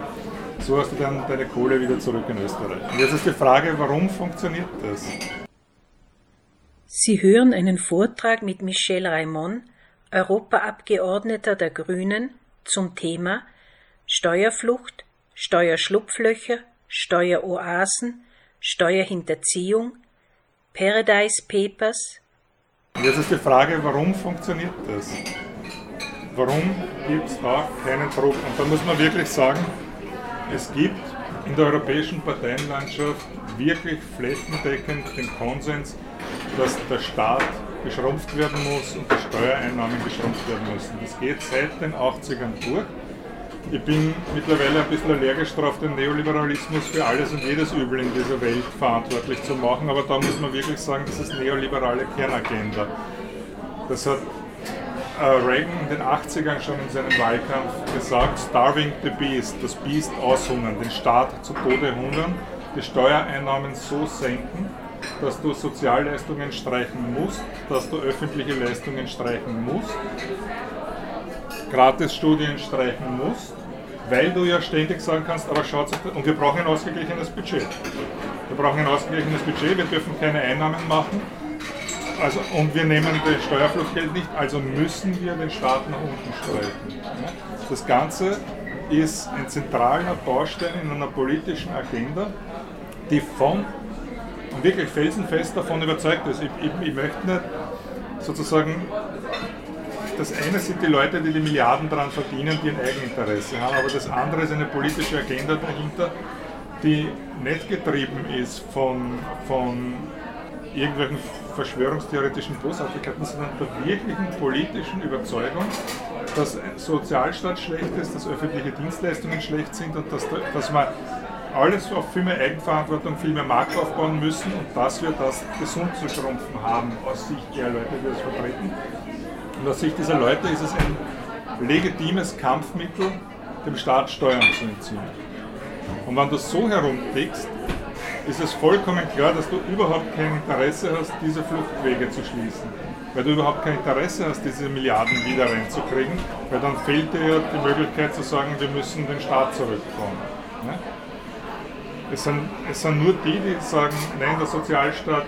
So hast du dann deine Kohle wieder zurück in Österreich. Und jetzt ist die Frage, warum funktioniert das? Sie hören einen Vortrag mit Michel Raimond, Europaabgeordneter der Grünen, zum Thema Steuerflucht, Steuerschlupflöcher, Steueroasen, Steuerhinterziehung, Paradise Papers. Jetzt ist die Frage, warum funktioniert das? Warum gibt es da keinen Druck? Und da muss man wirklich sagen, es gibt in der europäischen Parteienlandschaft wirklich flächendeckend den Konsens, dass der Staat geschrumpft werden muss und die Steuereinnahmen geschrumpft werden müssen. Das geht seit den 80ern durch. Ich bin mittlerweile ein bisschen allergisch darauf, den Neoliberalismus für alles und jedes Übel in dieser Welt verantwortlich zu machen, aber da muss man wirklich sagen, das ist neoliberale Kernagenda. Das hat äh, Reagan in den 80ern schon in seinem Wahlkampf gesagt, starving the beast, das Biest aushungern, den Staat zu Tode hungern, die Steuereinnahmen so senken, dass du Sozialleistungen streichen musst, dass du öffentliche Leistungen streichen musst, Gratisstudien streichen musst, weil du ja ständig sagen kannst, aber schaut und wir brauchen ein ausgeglichenes Budget. Wir brauchen ein ausgeglichenes Budget, wir dürfen keine Einnahmen machen. Also, und wir nehmen das Steuerfluchtgeld nicht, also müssen wir den Staat nach unten streichen. Das Ganze ist ein zentraler Baustein in einer politischen Agenda, die von und wirklich felsenfest davon überzeugt ist. Ich, ich, ich möchte nicht sozusagen das eine sind die Leute, die die Milliarden daran verdienen, die ein Eigeninteresse haben, aber das andere ist eine politische Agenda dahinter, die nicht getrieben ist von, von irgendwelchen verschwörungstheoretischen Bosartigkeiten, sondern der wirklichen politischen Überzeugung, dass Sozialstaat schlecht ist, dass öffentliche Dienstleistungen schlecht sind und dass, dass man alles auf viel mehr Eigenverantwortung, viel mehr Markt aufbauen müssen und dass wir das gesund zu schrumpfen haben aus Sicht der Leute, die das vertreten. Und aus Sicht dieser Leute ist es ein legitimes Kampfmittel, dem Staat Steuern zu entziehen. Und wenn du so herumtickst, ist es vollkommen klar, dass du überhaupt kein Interesse hast, diese Fluchtwege zu schließen. Weil du überhaupt kein Interesse hast, diese Milliarden wieder reinzukriegen, weil dann fehlt dir ja die Möglichkeit zu sagen, wir müssen den Staat zurückbauen. Ne? Es, sind, es sind nur die, die sagen, nein, der Sozialstaat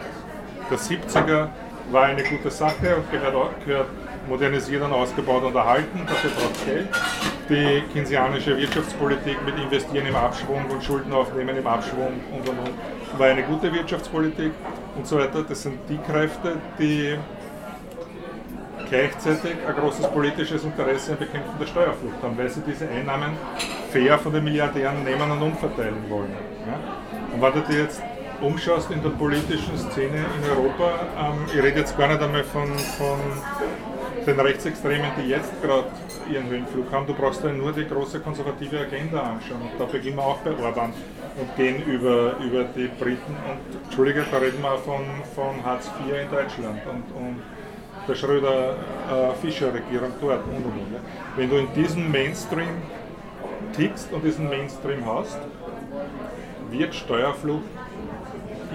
der 70er war eine gute Sache und gehört, auch, gehört modernisiert und ausgebaut und erhalten, dafür braucht Geld. Die keynesianische Wirtschaftspolitik mit Investieren im Abschwung und Schulden aufnehmen im Abschwung und und und war eine gute Wirtschaftspolitik und so weiter. Das sind die Kräfte, die gleichzeitig ein großes politisches Interesse am Bekämpfen der Steuerflucht haben, weil sie diese Einnahmen fair von den Milliardären nehmen und umverteilen wollen. Ja? Und wenn du dir jetzt umschaust in der politischen Szene in Europa, ähm, ich rede jetzt gar nicht einmal von, von den Rechtsextremen, die jetzt gerade ihren Höhenflug haben, du brauchst ja nur die große konservative Agenda anschauen. Und da beginnen wir auch bei Orban und gehen über, über die Briten. Und Entschuldige, da reden wir von, von Hartz IV in Deutschland und, und der Schröder-Fischer-Regierung äh, dort und und und. Ja. Wenn du in diesem Mainstream tickst und diesen Mainstream hast, wird Steuerflucht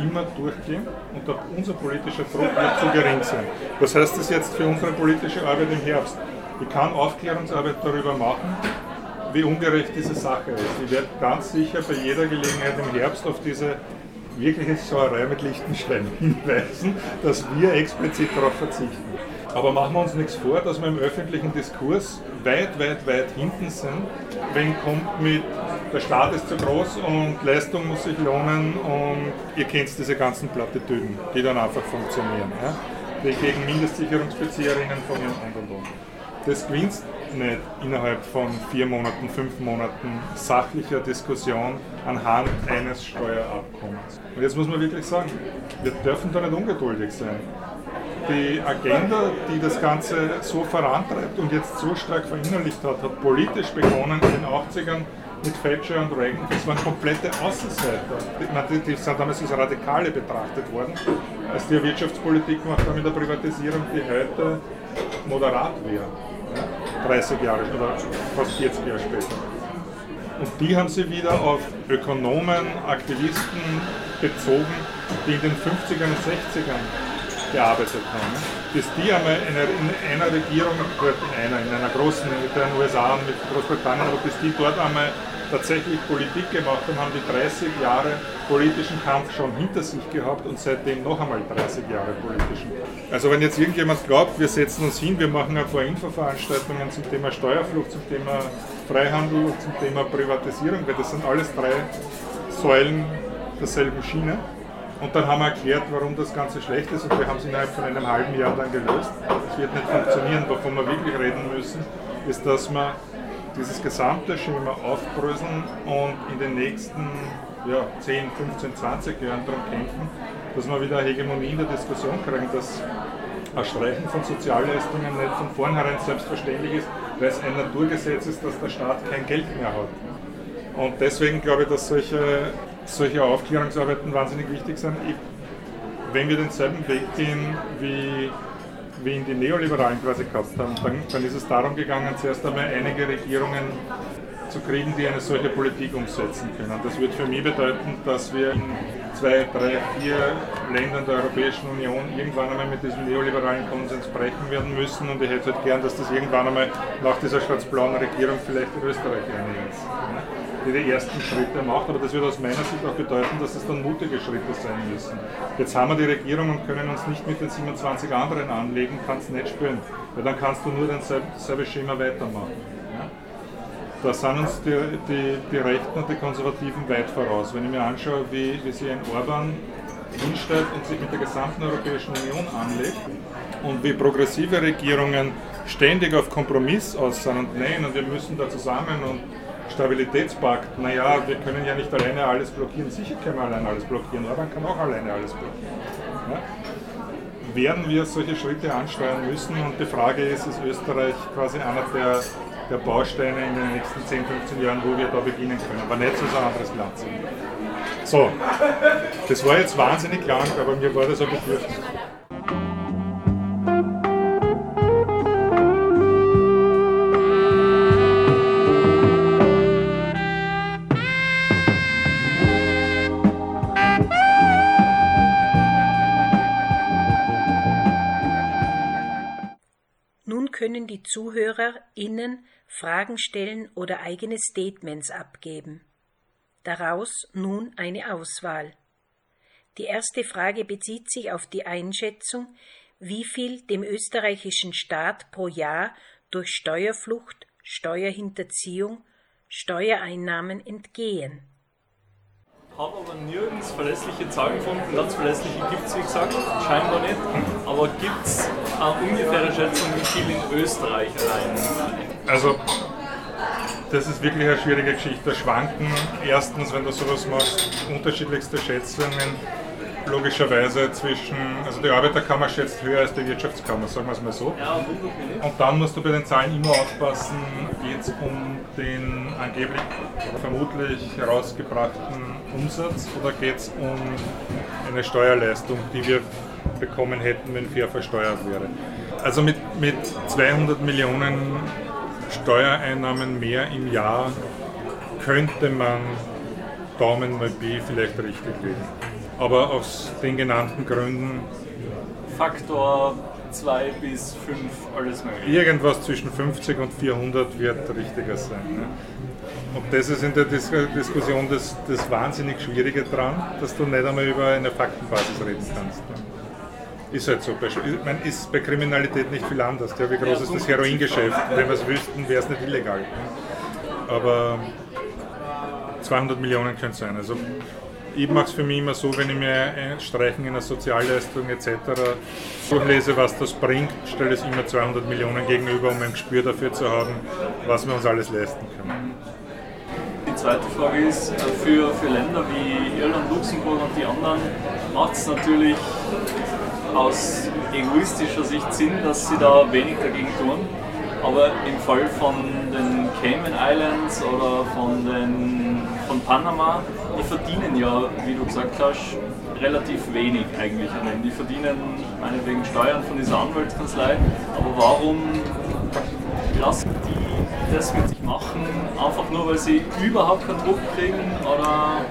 immer durchgehen und auch unser politischer Druck wird zu gering sein. Was heißt das jetzt für unsere politische Arbeit im Herbst? Ich kann Aufklärungsarbeit darüber machen, wie ungerecht diese Sache ist. Ich werde ganz sicher bei jeder Gelegenheit im Herbst auf diese wirkliche Sauerei mit Lichtenstein hinweisen, dass wir explizit darauf verzichten. Aber machen wir uns nichts vor, dass wir im öffentlichen Diskurs weit, weit, weit hinten sind, wenn kommt mit der Staat ist zu groß und Leistung muss sich lohnen und ihr kennt diese ganzen Plattitüden, die dann einfach funktionieren. Ja? Die gegen Mindestsicherungsbezieherinnen von ihren und und Das gewinnst nicht innerhalb von vier Monaten, fünf Monaten sachlicher Diskussion anhand eines Steuerabkommens. Und jetzt muss man wirklich sagen, wir dürfen da nicht ungeduldig sein. die Agenda, die das Ganze so vorantreibt und jetzt so stark verinnerlicht hat, hat politisch begonnen in den 80ern mit Thatcher und Reagan. Das waren komplette Außenseiter. Die, die sind damals als Radikale betrachtet worden, als die Wirtschaftspolitik gemacht haben mit der Privatisierung, die heute moderat wäre. 30 Jahre oder fast 40 Jahre später. Und die haben sie wieder auf Ökonomen, Aktivisten bezogen, die in den 50ern und 60ern gearbeitet haben. Bis die einmal in einer, in Regierung, in einer, in einer großen, mit den USA und mit Großbritannien, aber bis die dort einmal tatsächlich Politik gemacht haben, haben die 30 Jahre politischen Kampf schon hinter sich gehabt und seitdem noch einmal 30 Jahre politischen. Also wenn jetzt irgendjemand glaubt, wir setzen uns hin, wir machen ein paar Infoveranstaltungen zum Thema Steuerflucht, zum Thema Freihandel, zum Thema Privatisierung, weil das sind alles drei Säulen derselben Schiene. Und dann haben wir erklärt, warum das Ganze schlecht ist und wir haben es innerhalb von einem halben Jahr dann gelöst. Es wird nicht funktionieren. Wovon wir wirklich reden müssen, ist, dass wir dieses gesamte Schema aufbröseln und in den nächsten ja, 10, 15, 20 Jahren darum kämpfen, dass wir wieder eine Hegemonie in der Diskussion kriegen, dass ein Streichen von Sozialleistungen nicht von vornherein selbstverständlich ist, weil es ein Naturgesetz ist, dass der Staat kein Geld mehr hat. Und deswegen glaube ich, dass solche, solche Aufklärungsarbeiten wahnsinnig wichtig sind. Ich, wenn wir denselben Weg gehen wie wie ihn die Neoliberalen quasi gehabt haben, dann, dann ist es darum gegangen, zuerst einmal einige Regierungen zu kriegen, die eine solche Politik umsetzen können. Das wird für mich bedeuten, dass wir in zwei, drei, vier Ländern der Europäischen Union irgendwann einmal mit diesem neoliberalen Konsens brechen werden müssen und ich hätte halt gern, dass das irgendwann einmal nach dieser schwarz-blauen Regierung vielleicht in Österreich einig ist die die ersten Schritte macht, aber das wird aus meiner Sicht auch bedeuten, dass es dann mutige Schritte sein müssen. Jetzt haben wir die Regierung und können uns nicht mit den 27 anderen anlegen, kannst nicht spüren, weil dann kannst du nur dasselbe Schema weitermachen. Da sind uns die, die, die, Rechten und die Konservativen weit voraus. Wenn ich mir anschaue, wie, wie sich ein Orban hinstellt und sich mit der gesamten Europäischen Union anlegt und wie progressive Regierungen ständig auf Kompromiss aus sind und nein und wir müssen da zusammen und Stabilitätspakt, naja, wir können ja nicht alleine alles blockieren. Sicher können wir alleine alles blockieren, man kann auch alleine alles blockieren. Ja? Werden wir solche Schritte ansteuern müssen? Und die Frage ist, ist Österreich quasi einer der, der Bausteine in den nächsten 10, 15 Jahren, wo wir da beginnen können, aber nicht so ein anderes Land. So, das war jetzt wahnsinnig lang, aber mir war das ein Bedürfnis. Können die ZuhörerInnen Fragen stellen oder eigene Statements abgeben. Daraus nun eine Auswahl. Die erste Frage bezieht sich auf die Einschätzung, wie viel dem österreichischen Staat pro Jahr durch Steuerflucht, Steuerhinterziehung, Steuereinnahmen entgehen habe aber nirgends verlässliche Zahlen gefunden. Ganz verlässliche gibt es, wie gesagt, scheinbar nicht. Aber gibt es eine ungefähre Schätzung, wie viel in Österreich rein? Also, das ist wirklich eine schwierige Geschichte. Schwanken, erstens, wenn du sowas machst, unterschiedlichste Schätzungen logischerweise zwischen, also die Arbeiterkammer schätzt höher als die Wirtschaftskammer, sagen wir es mal so. Und dann musst du bei den Zahlen immer aufpassen, geht es um den angeblich oder vermutlich herausgebrachten Umsatz oder geht es um eine Steuerleistung, die wir bekommen hätten, wenn fair versteuert wäre. Also mit, mit 200 Millionen Steuereinnahmen mehr im Jahr könnte man Daumen mal B vielleicht richtig legen aber aus den genannten Gründen. Faktor 2 bis 5, alles mögliche. Irgendwas zwischen 50 und 400 wird richtiger sein. Ne? Und das ist in der Dis Diskussion das, das wahnsinnig Schwierige dran, dass du nicht einmal über eine Faktenbasis reden kannst. Ne? Ist halt so. Ich meine, ist bei Kriminalität nicht viel anders. Ja, wie groß ist das Heroingeschäft? Wenn wir es wüssten, wäre es nicht illegal. Aber 200 Millionen könnte es sein. Also ich mache es für mich immer so, wenn ich mir Streichen in der Sozialleistung etc. durchlese, was das bringt, stelle ich immer 200 Millionen gegenüber, um ein Gespür dafür zu haben, was wir uns alles leisten können. Die zweite Frage ist, äh, für, für Länder wie Irland, Luxemburg und die anderen macht es natürlich aus egoistischer Sicht Sinn, dass sie da wenig dagegen tun. Aber im Fall von den Cayman Islands oder von, den, von Panama, die verdienen ja, wie du gesagt hast, relativ wenig eigentlich an denen. Die verdienen meinetwegen Steuern von dieser Anwaltskanzlei, aber warum lassen die das mit sich machen? Einfach nur, weil sie überhaupt keinen Druck kriegen oder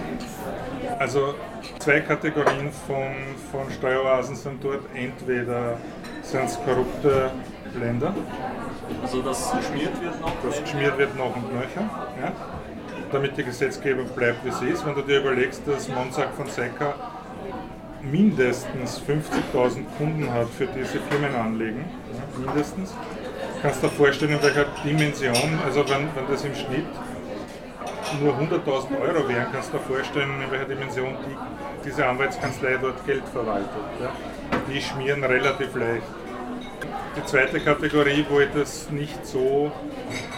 also zwei Kategorien von, von Steueroasen sind dort. Entweder sind es korrupte Länder. Also das geschmiert wird noch? Das geschmiert wird noch und nöcher. Ja. Damit die Gesetzgebung bleibt, wie sie ist. Wenn du dir überlegst, dass Monsac Fonseca mindestens 50.000 Kunden hat, für diese Firmen anlegen, ja, mindestens, kannst du dir vorstellen, in welcher Dimension, also wenn, wenn das im Schnitt nur 100.000 Euro wären, kannst du dir vorstellen, in welcher Dimension die, diese Anwaltskanzlei dort Geld verwaltet. Ja. Die schmieren relativ leicht. Die zweite Kategorie, wo ich das nicht so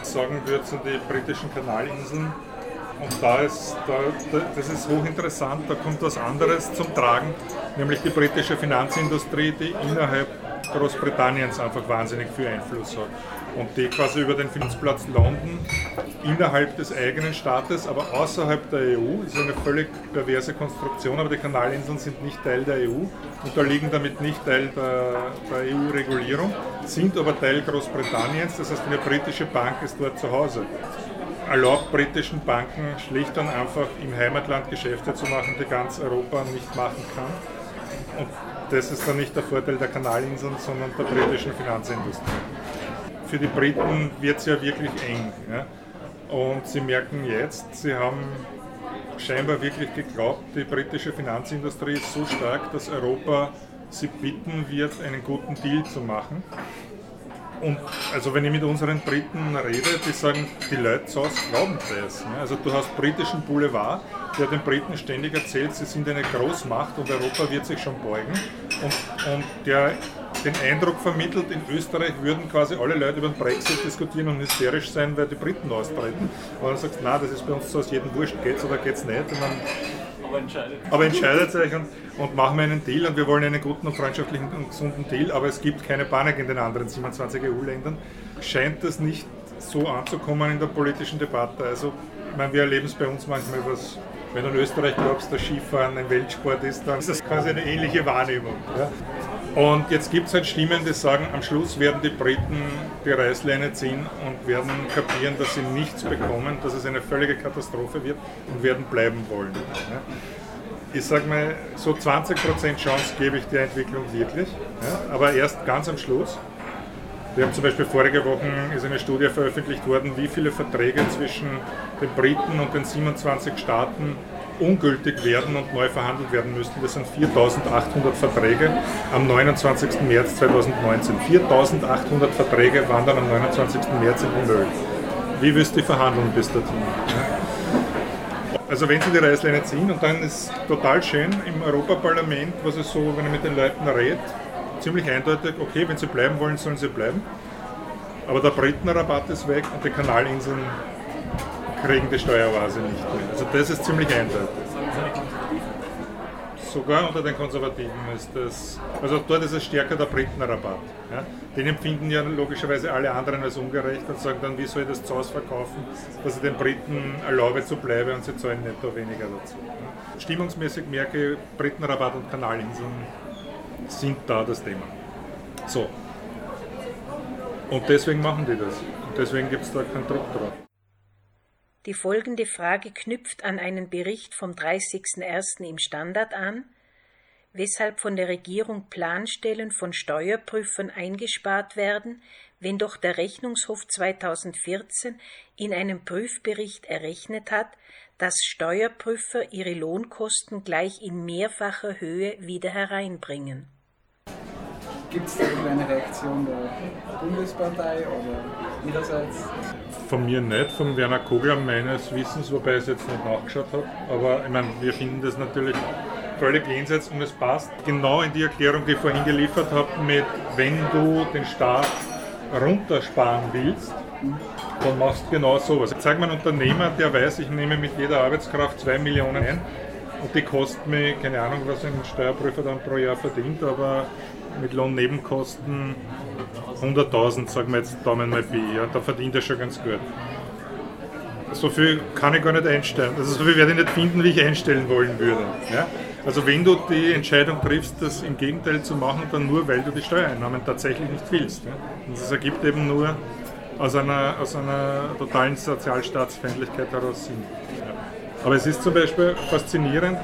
sagen würde, sind die britischen Kanalinseln. Und da ist, da, das ist hochinteressant, da kommt was anderes zum Tragen, nämlich die britische Finanzindustrie, die innerhalb Großbritanniens einfach wahnsinnig viel Einfluss hat und die quasi über den Finanzplatz London innerhalb des eigenen Staates, aber außerhalb der EU, das ist eine völlig perverse Konstruktion, aber die Kanalinseln sind nicht Teil der EU, unterliegen damit nicht Teil der, der EU-Regulierung, sind aber Teil Großbritanniens, das heißt eine britische Bank ist dort zu Hause. Erlaubt britischen Banken schlicht und einfach im Heimatland Geschäfte zu machen, die ganz Europa nicht machen kann. Und das ist dann nicht der Vorteil der Kanalinseln, sondern der britischen Finanzindustrie für die Briten wird es ja wirklich eng. Ja? Und sie merken jetzt, sie haben scheinbar wirklich geglaubt, die britische Finanzindustrie ist so stark, dass Europa sie bitten wird, einen guten Deal zu machen. Und also wenn ich mit unseren Briten rede, die sagen, die Leute zu glauben das. Ne? Also du hast britischen Boulevard, der den Briten ständig erzählt, sie sind eine Großmacht und Europa wird sich schon beugen. Und, und der den Eindruck vermittelt, in Österreich würden quasi alle Leute über den Brexit diskutieren und hysterisch sein, weil die Briten austreten. Und dann sagst du, nein, das ist bei uns so aus jedem Wurscht, geht's oder geht's nicht. Aber entscheidet. Aber entscheidet euch und, und machen wir einen Deal und wir wollen einen guten und freundschaftlichen und gesunden Deal, aber es gibt keine Panik in den anderen 27 EU-Ländern. Scheint das nicht so anzukommen in der politischen Debatte. Also, ich meine, wir erleben es bei uns manchmal, was, wenn du in Österreich glaubst, dass Skifahren ein Weltsport ist, dann ist das quasi eine ähnliche Wahrnehmung. Ja? Und jetzt gibt es halt Stimmen, die sagen, am Schluss werden die Briten die Reißleine ziehen und werden kapieren, dass sie nichts bekommen, dass es eine völlige Katastrophe wird und werden bleiben wollen. Ich sage mal, so 20% Chance gebe ich der Entwicklung wirklich, aber erst ganz am Schluss. Wir haben zum Beispiel vorige Woche ist eine Studie veröffentlicht worden, wie viele Verträge zwischen den Briten und den 27 Staaten ungültig werden und neu verhandelt werden müssten. Das sind 4.800 Verträge am 29. März 2019. 4.800 Verträge wandern am 29. März in den Müll. Wie wirst du verhandeln bis dorthin? Also wenn sie die Reißleine ziehen und dann ist total schön im Europaparlament, was ist so, wenn ich mit den Leuten rede, ziemlich eindeutig, okay, wenn sie bleiben wollen, sollen sie bleiben. Aber der Britenrabatt ist weg und die Kanalinseln kriegen die Steueroase nicht mehr. Also das ist ziemlich eindeutig. Sogar unter den Konservativen ist das, also dort ist es stärker der Britenrabatt. Ja. Den empfinden ja logischerweise alle anderen als ungerecht und sagen dann, wie soll ich das zu Hause verkaufen, dass ich den Briten erlaube zu bleiben und sie zahlen netto weniger dazu. Ja. Stimmungsmäßig merke ich, Britenrabatt und Kanalinseln sind da das Thema. So. Und deswegen machen die das. Und deswegen gibt es da keinen Druck drauf. Die folgende Frage knüpft an einen Bericht vom 30.01. im Standard an, weshalb von der Regierung Planstellen von Steuerprüfern eingespart werden, wenn doch der Rechnungshof 2014 in einem Prüfbericht errechnet hat, dass Steuerprüfer ihre Lohnkosten gleich in mehrfacher Höhe wieder hereinbringen. Gibt es da irgendeine Reaktion der Bundespartei oder ihrerseits? Von mir nicht, von Werner Kogler meines Wissens, wobei ich es jetzt nicht nachgeschaut habe. Aber ich meine, wir finden das natürlich völlig jenseits und es passt genau in die Erklärung, die ich vorhin geliefert habe, mit wenn du den Staat runtersparen willst, dann machst du genau sowas. Sag mal ein Unternehmer, der weiß, ich nehme mit jeder Arbeitskraft zwei Millionen ein, Und die kosten mir, keine Ahnung, was ein Steuerprüfer dann pro Jahr verdient, aber mit Lohnnebenkosten 100.000, sagen wir jetzt Daumen mal Pi, ja, da verdient er schon ganz gut. So viel kann ich gar nicht einstellen. Also so viel werde ich nicht finden, wie ich einstellen wollen würde. Ja? Also wenn du die Entscheidung triffst, das im Gegenteil zu machen, dann nur, weil du die Steuereinnahmen tatsächlich nicht willst. Ja? Und das ergibt eben nur aus einer, aus einer totalen Sozialstaatsfeindlichkeit heraus Sinn. Aber es ist zum Beispiel faszinierend,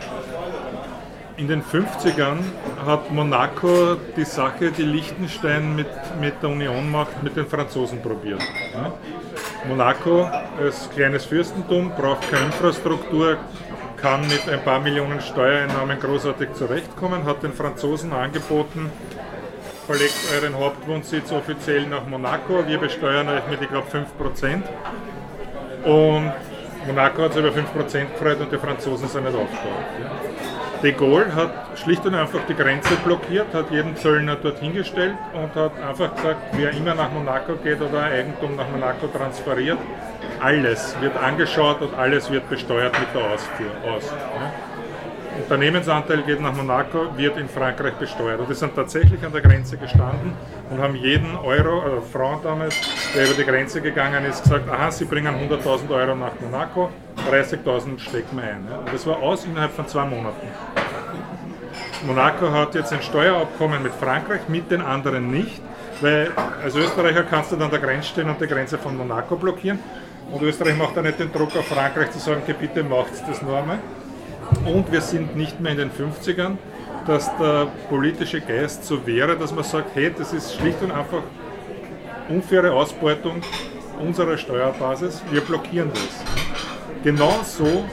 in den 50ern hat Monaco die Sache, die Liechtenstein mit, mit der Union macht, mit den Franzosen probiert. Ja? Monaco als kleines Fürstentum braucht keine Infrastruktur, kann mit ein paar Millionen Steuereinnahmen großartig zurechtkommen, hat den Franzosen angeboten, verlegt euren Hauptwohnsitz offiziell nach Monaco, wir besteuern euch mit, ich glaube, 5%. Und Monaco hat sich über 5% gefreut und die Franzosen sind nicht aufgetaucht. De Gaulle hat schlicht und einfach die Grenze blockiert, hat jeden Zöllner dort hingestellt und hat einfach gesagt, wer immer nach Monaco geht oder Eigentum nach Monaco transferiert, alles wird angeschaut und alles wird besteuert mit der Ausfuhr aus. Ja. Unternehmensanteil geht nach Monaco, wird in Frankreich besteuert. Und die sind tatsächlich an der Grenze gestanden und haben jeden Euro, also Franc damals, der über die Grenze gegangen ist, gesagt, aha, sie bringen 100.000 Euro nach Monaco, 30.000 stecken wir ein. Und das war aus innerhalb von zwei Monaten. Monaco hat jetzt ein Steuerabkommen mit Frankreich, mit den anderen nicht, weil als Österreicher kannst du dann an der Grenze stehen und die Grenze von Monaco blockieren. Und Österreich macht da nicht den Druck auf Frankreich zu sagen, okay, bitte macht das nur einmal. Und wir sind nicht mehr in den 50ern, dass der politische Geist so wäre, dass man sagt, hey, das ist schlicht und einfach unfaire Ausbeutung unserer Steuerbasis, wir blockieren das. Genau so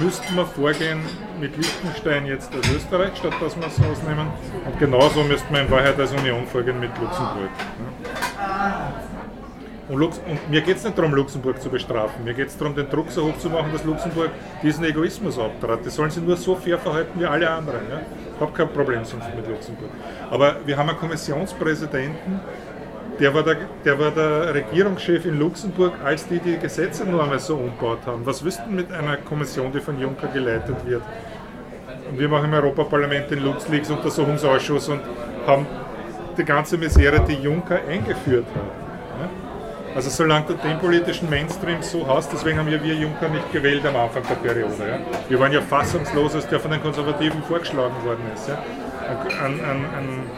müssten wir vorgehen mit Liechtenstein jetzt als Österreich, statt dass wir es ausnehmen. Und genauso müssten wir in Wahrheit als Union vorgehen mit Luxemburg. Und, Lux und mir geht es nicht darum, Luxemburg zu bestrafen. Mir geht es darum, den Druck so hoch zu machen, dass Luxemburg diesen Egoismus abtrat. Die sollen sich nur so fair verhalten wie alle anderen. Ja? Ich habe kein Problem sonst mit Luxemburg. Aber wir haben einen Kommissionspräsidenten, der war, der, der war der Regierungschef in Luxemburg, als die die Gesetze nur einmal so umgebaut haben. Was wüssten mit einer Kommission, die von Juncker geleitet wird? Und wir machen im Europaparlament den LuxLeaks Untersuchungsausschuss und haben die ganze Misere, die Juncker eingeführt hat. Also solange du den politischen Mainstream so hast, deswegen haben ja wir Juncker nicht gewählt am Anfang der Periode. Ja. Wir waren ja fassungslos, als der von den Konservativen vorgeschlagen worden ist. Ja. Ein, ein, ein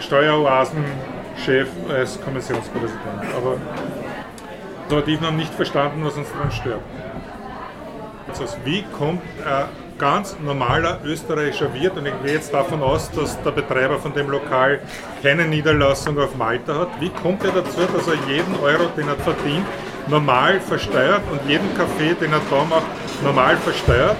Steueroasen-Chef als Kommissionspräsident. Aber die Konservativen haben nicht verstanden, was uns daran stört. Also wie kommt ein ganz normaler österreichischer Wirt, und ich gehe jetzt davon aus, dass der Betreiber von dem Lokal keine Niederlassung auf Malta hat, wie kommt er dazu, dass er jeden Euro, den er verdient, normal versteuert und jeden Kaffee, den er da macht, normal versteuert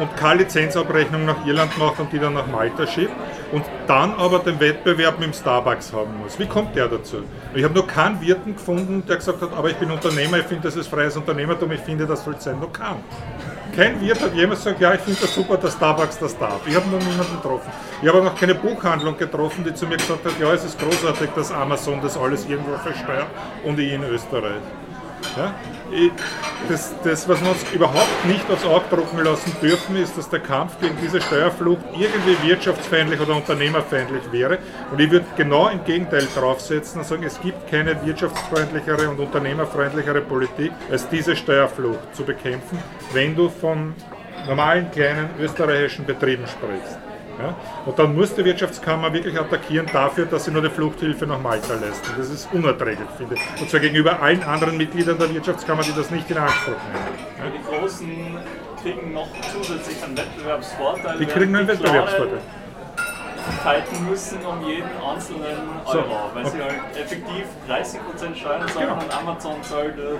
und keine Lizenzabrechnung nach Irland macht und die dann nach Malta schiebt und dann aber den Wettbewerb mit dem Starbucks haben muss. Wie kommt der dazu? Ich habe noch keinen Wirten gefunden, der gesagt hat, aber ich bin Unternehmer, ich finde, das ist freies Unternehmertum, ich finde, das soll sein. Noch keinen. Kein Wirt hat jemals gesagt, ja, ich finde das super, dass Starbucks das darf. Ich habe noch niemanden getroffen. Ich habe noch keine Buchhandlung getroffen, die zu mir gesagt hat, ja, es ist großartig, dass Amazon das alles irgendwo versteuert und ich in Österreich. Ja? Das, das, was wir uns überhaupt nicht aufs Auge drucken lassen dürfen, ist, dass der Kampf gegen diese Steuerflucht irgendwie wirtschaftsfeindlich oder unternehmerfeindlich wäre. Und ich würde genau im Gegenteil draufsetzen und sagen, es gibt keine wirtschaftsfreundlichere und unternehmerfreundlichere Politik, als diese Steuerflucht zu bekämpfen, wenn du von normalen kleinen österreichischen Betrieben sprichst. Ja? Und dann muss die Wirtschaftskammer wirklich attackieren dafür, dass sie nur die Fluchthilfe nach Malta leisten. Das ist unerträglich, finde ich. Und zwar gegenüber allen anderen Mitgliedern der Wirtschaftskammer, die das nicht in Anspruch nehmen. Ja? Die Großen kriegen noch zusätzlich einen Wettbewerbsvorteil. Die kriegen einen Wettbewerbsvorteil fighten müssen um jeden einzelnen Euro, so, weil okay. sie halt effektiv 30% Steuern zahlen genau. und Amazon zahlt äh, 5%.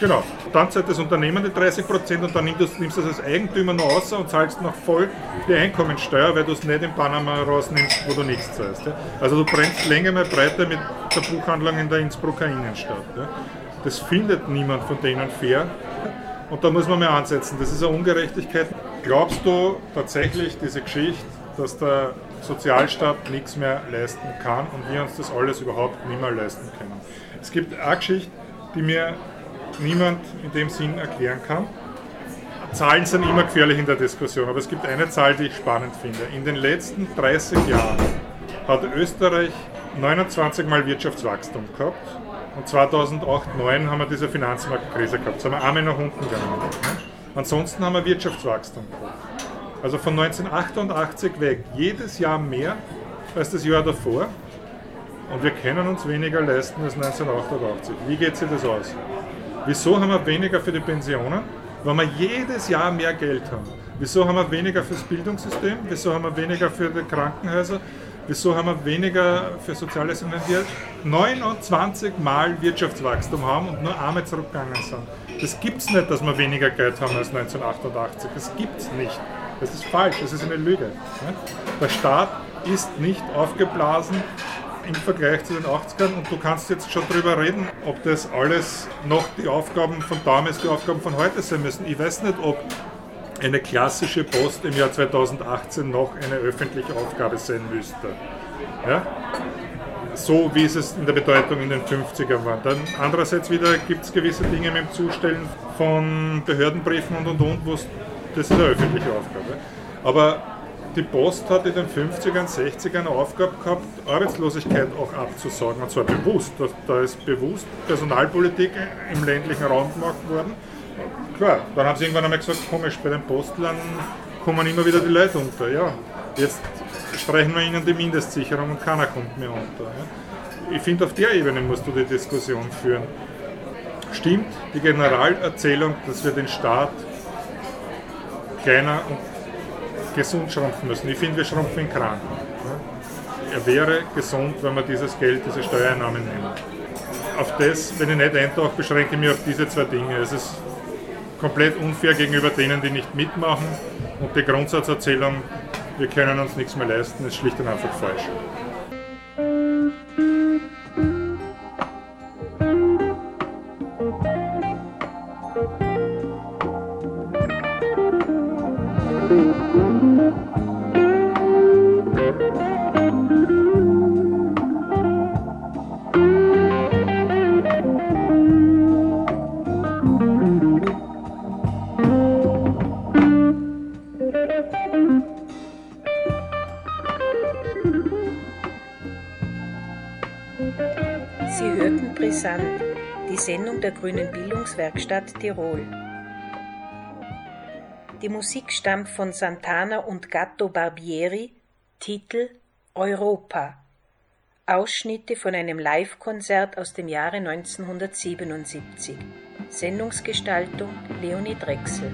Genau, dann zahlt das Unternehmen die 30% und dann nimmst du, nimmst du das als Eigentümer noch raus und zahlst noch voll die Einkommensteuer, weil du es nicht in Panama rausnimmst, wo du nichts zahlst. Ja? Also du brennst länger mal breiter mit der Buchhandlung in der Innsbrucker Innenstadt. Ja? Das findet niemand von denen fair. Und da muss man mal ansetzen. Das ist eine Ungerechtigkeit. Glaubst du tatsächlich, diese Geschichte, dass der Sozialstaat nichts mehr leisten kann und wir uns das alles überhaupt nicht mehr leisten können. Es gibt eine Geschichte, die mir niemand in dem Sinn erklären kann. Zahlen sind immer gefährlich in der Diskussion, aber es gibt eine Zahl, die ich spannend finde. In den letzten 30 Jahren hat Österreich 29 Mal Wirtschaftswachstum gehabt und 2008, 2009 haben wir diese Finanzmarktkrise gehabt. Da sind wir einmal nach unten gegangen. Ansonsten haben wir Wirtschaftswachstum gehabt. Also von 1988 weg jedes Jahr mehr als das Jahr davor. Und wir können uns weniger leisten als 1988. Wie geht sich das aus? Wieso haben wir weniger für die Pensionen? Weil wir jedes Jahr mehr Geld haben. Wieso haben wir weniger fürs Bildungssystem? Wieso haben wir weniger für die Krankenhäuser? Wieso haben wir weniger für Soziales, wenn wir 29 Mal Wirtschaftswachstum haben und nur Arme zurückgegangen sind? Das gibt es nicht, dass wir weniger Geld haben als 1988. Das gibt es nicht. Das ist falsch, das ist eine Lüge. Der Staat ist nicht aufgeblasen im Vergleich zu den 80ern und du kannst jetzt schon darüber reden, ob das alles noch die Aufgaben von damals, die Aufgaben von heute sein müssen. Ich weiß nicht, ob eine klassische Post im Jahr 2018 noch eine öffentliche Aufgabe sein müsste. Ja? So wie es in der Bedeutung in den 50ern war. Dann andererseits wieder gibt es gewisse Dinge mit dem Zustellen von Behördenbriefen und und und, wo das ist eine öffentliche Aufgabe. Aber die Post hat in den 50ern, 60ern eine Aufgabe gehabt, Arbeitslosigkeit auch abzusagen, und zwar bewusst. Da ist bewusst Personalpolitik im ländlichen Raum gemacht worden klar, dann haben sie irgendwann einmal gesagt, komisch, bei den Postlern kommen immer wieder die Leute unter. Ja, jetzt streichen wir ihnen die Mindestsicherung und keiner kommt mehr unter. Ja. Ich finde, auf der Ebene musst du die Diskussion führen. Stimmt die Generalerzählung, dass wir den Staat kleiner und gesund schrumpfen müssen? Ich finde, wir schrumpfen ihn krank. Er wäre gesund, wenn wir dieses Geld, diese Steuereinnahmen nehmen. Auf das, wenn ich nicht eintauche, beschränke ich mich auf diese zwei Dinge. Es ist komplett unfair gegenüber denen, die nicht mitmachen. Und die Grundsatzerzählung, wir können uns nichts mehr leisten, ist schlicht und einfach falsch. Grünen Bildungswerkstatt Tirol. Die Musik stammt von Santana und Gatto Barbieri, Titel Europa. Ausschnitte von einem Live-Konzert aus dem Jahre 1977. Sendungsgestaltung Leonie Drechsel.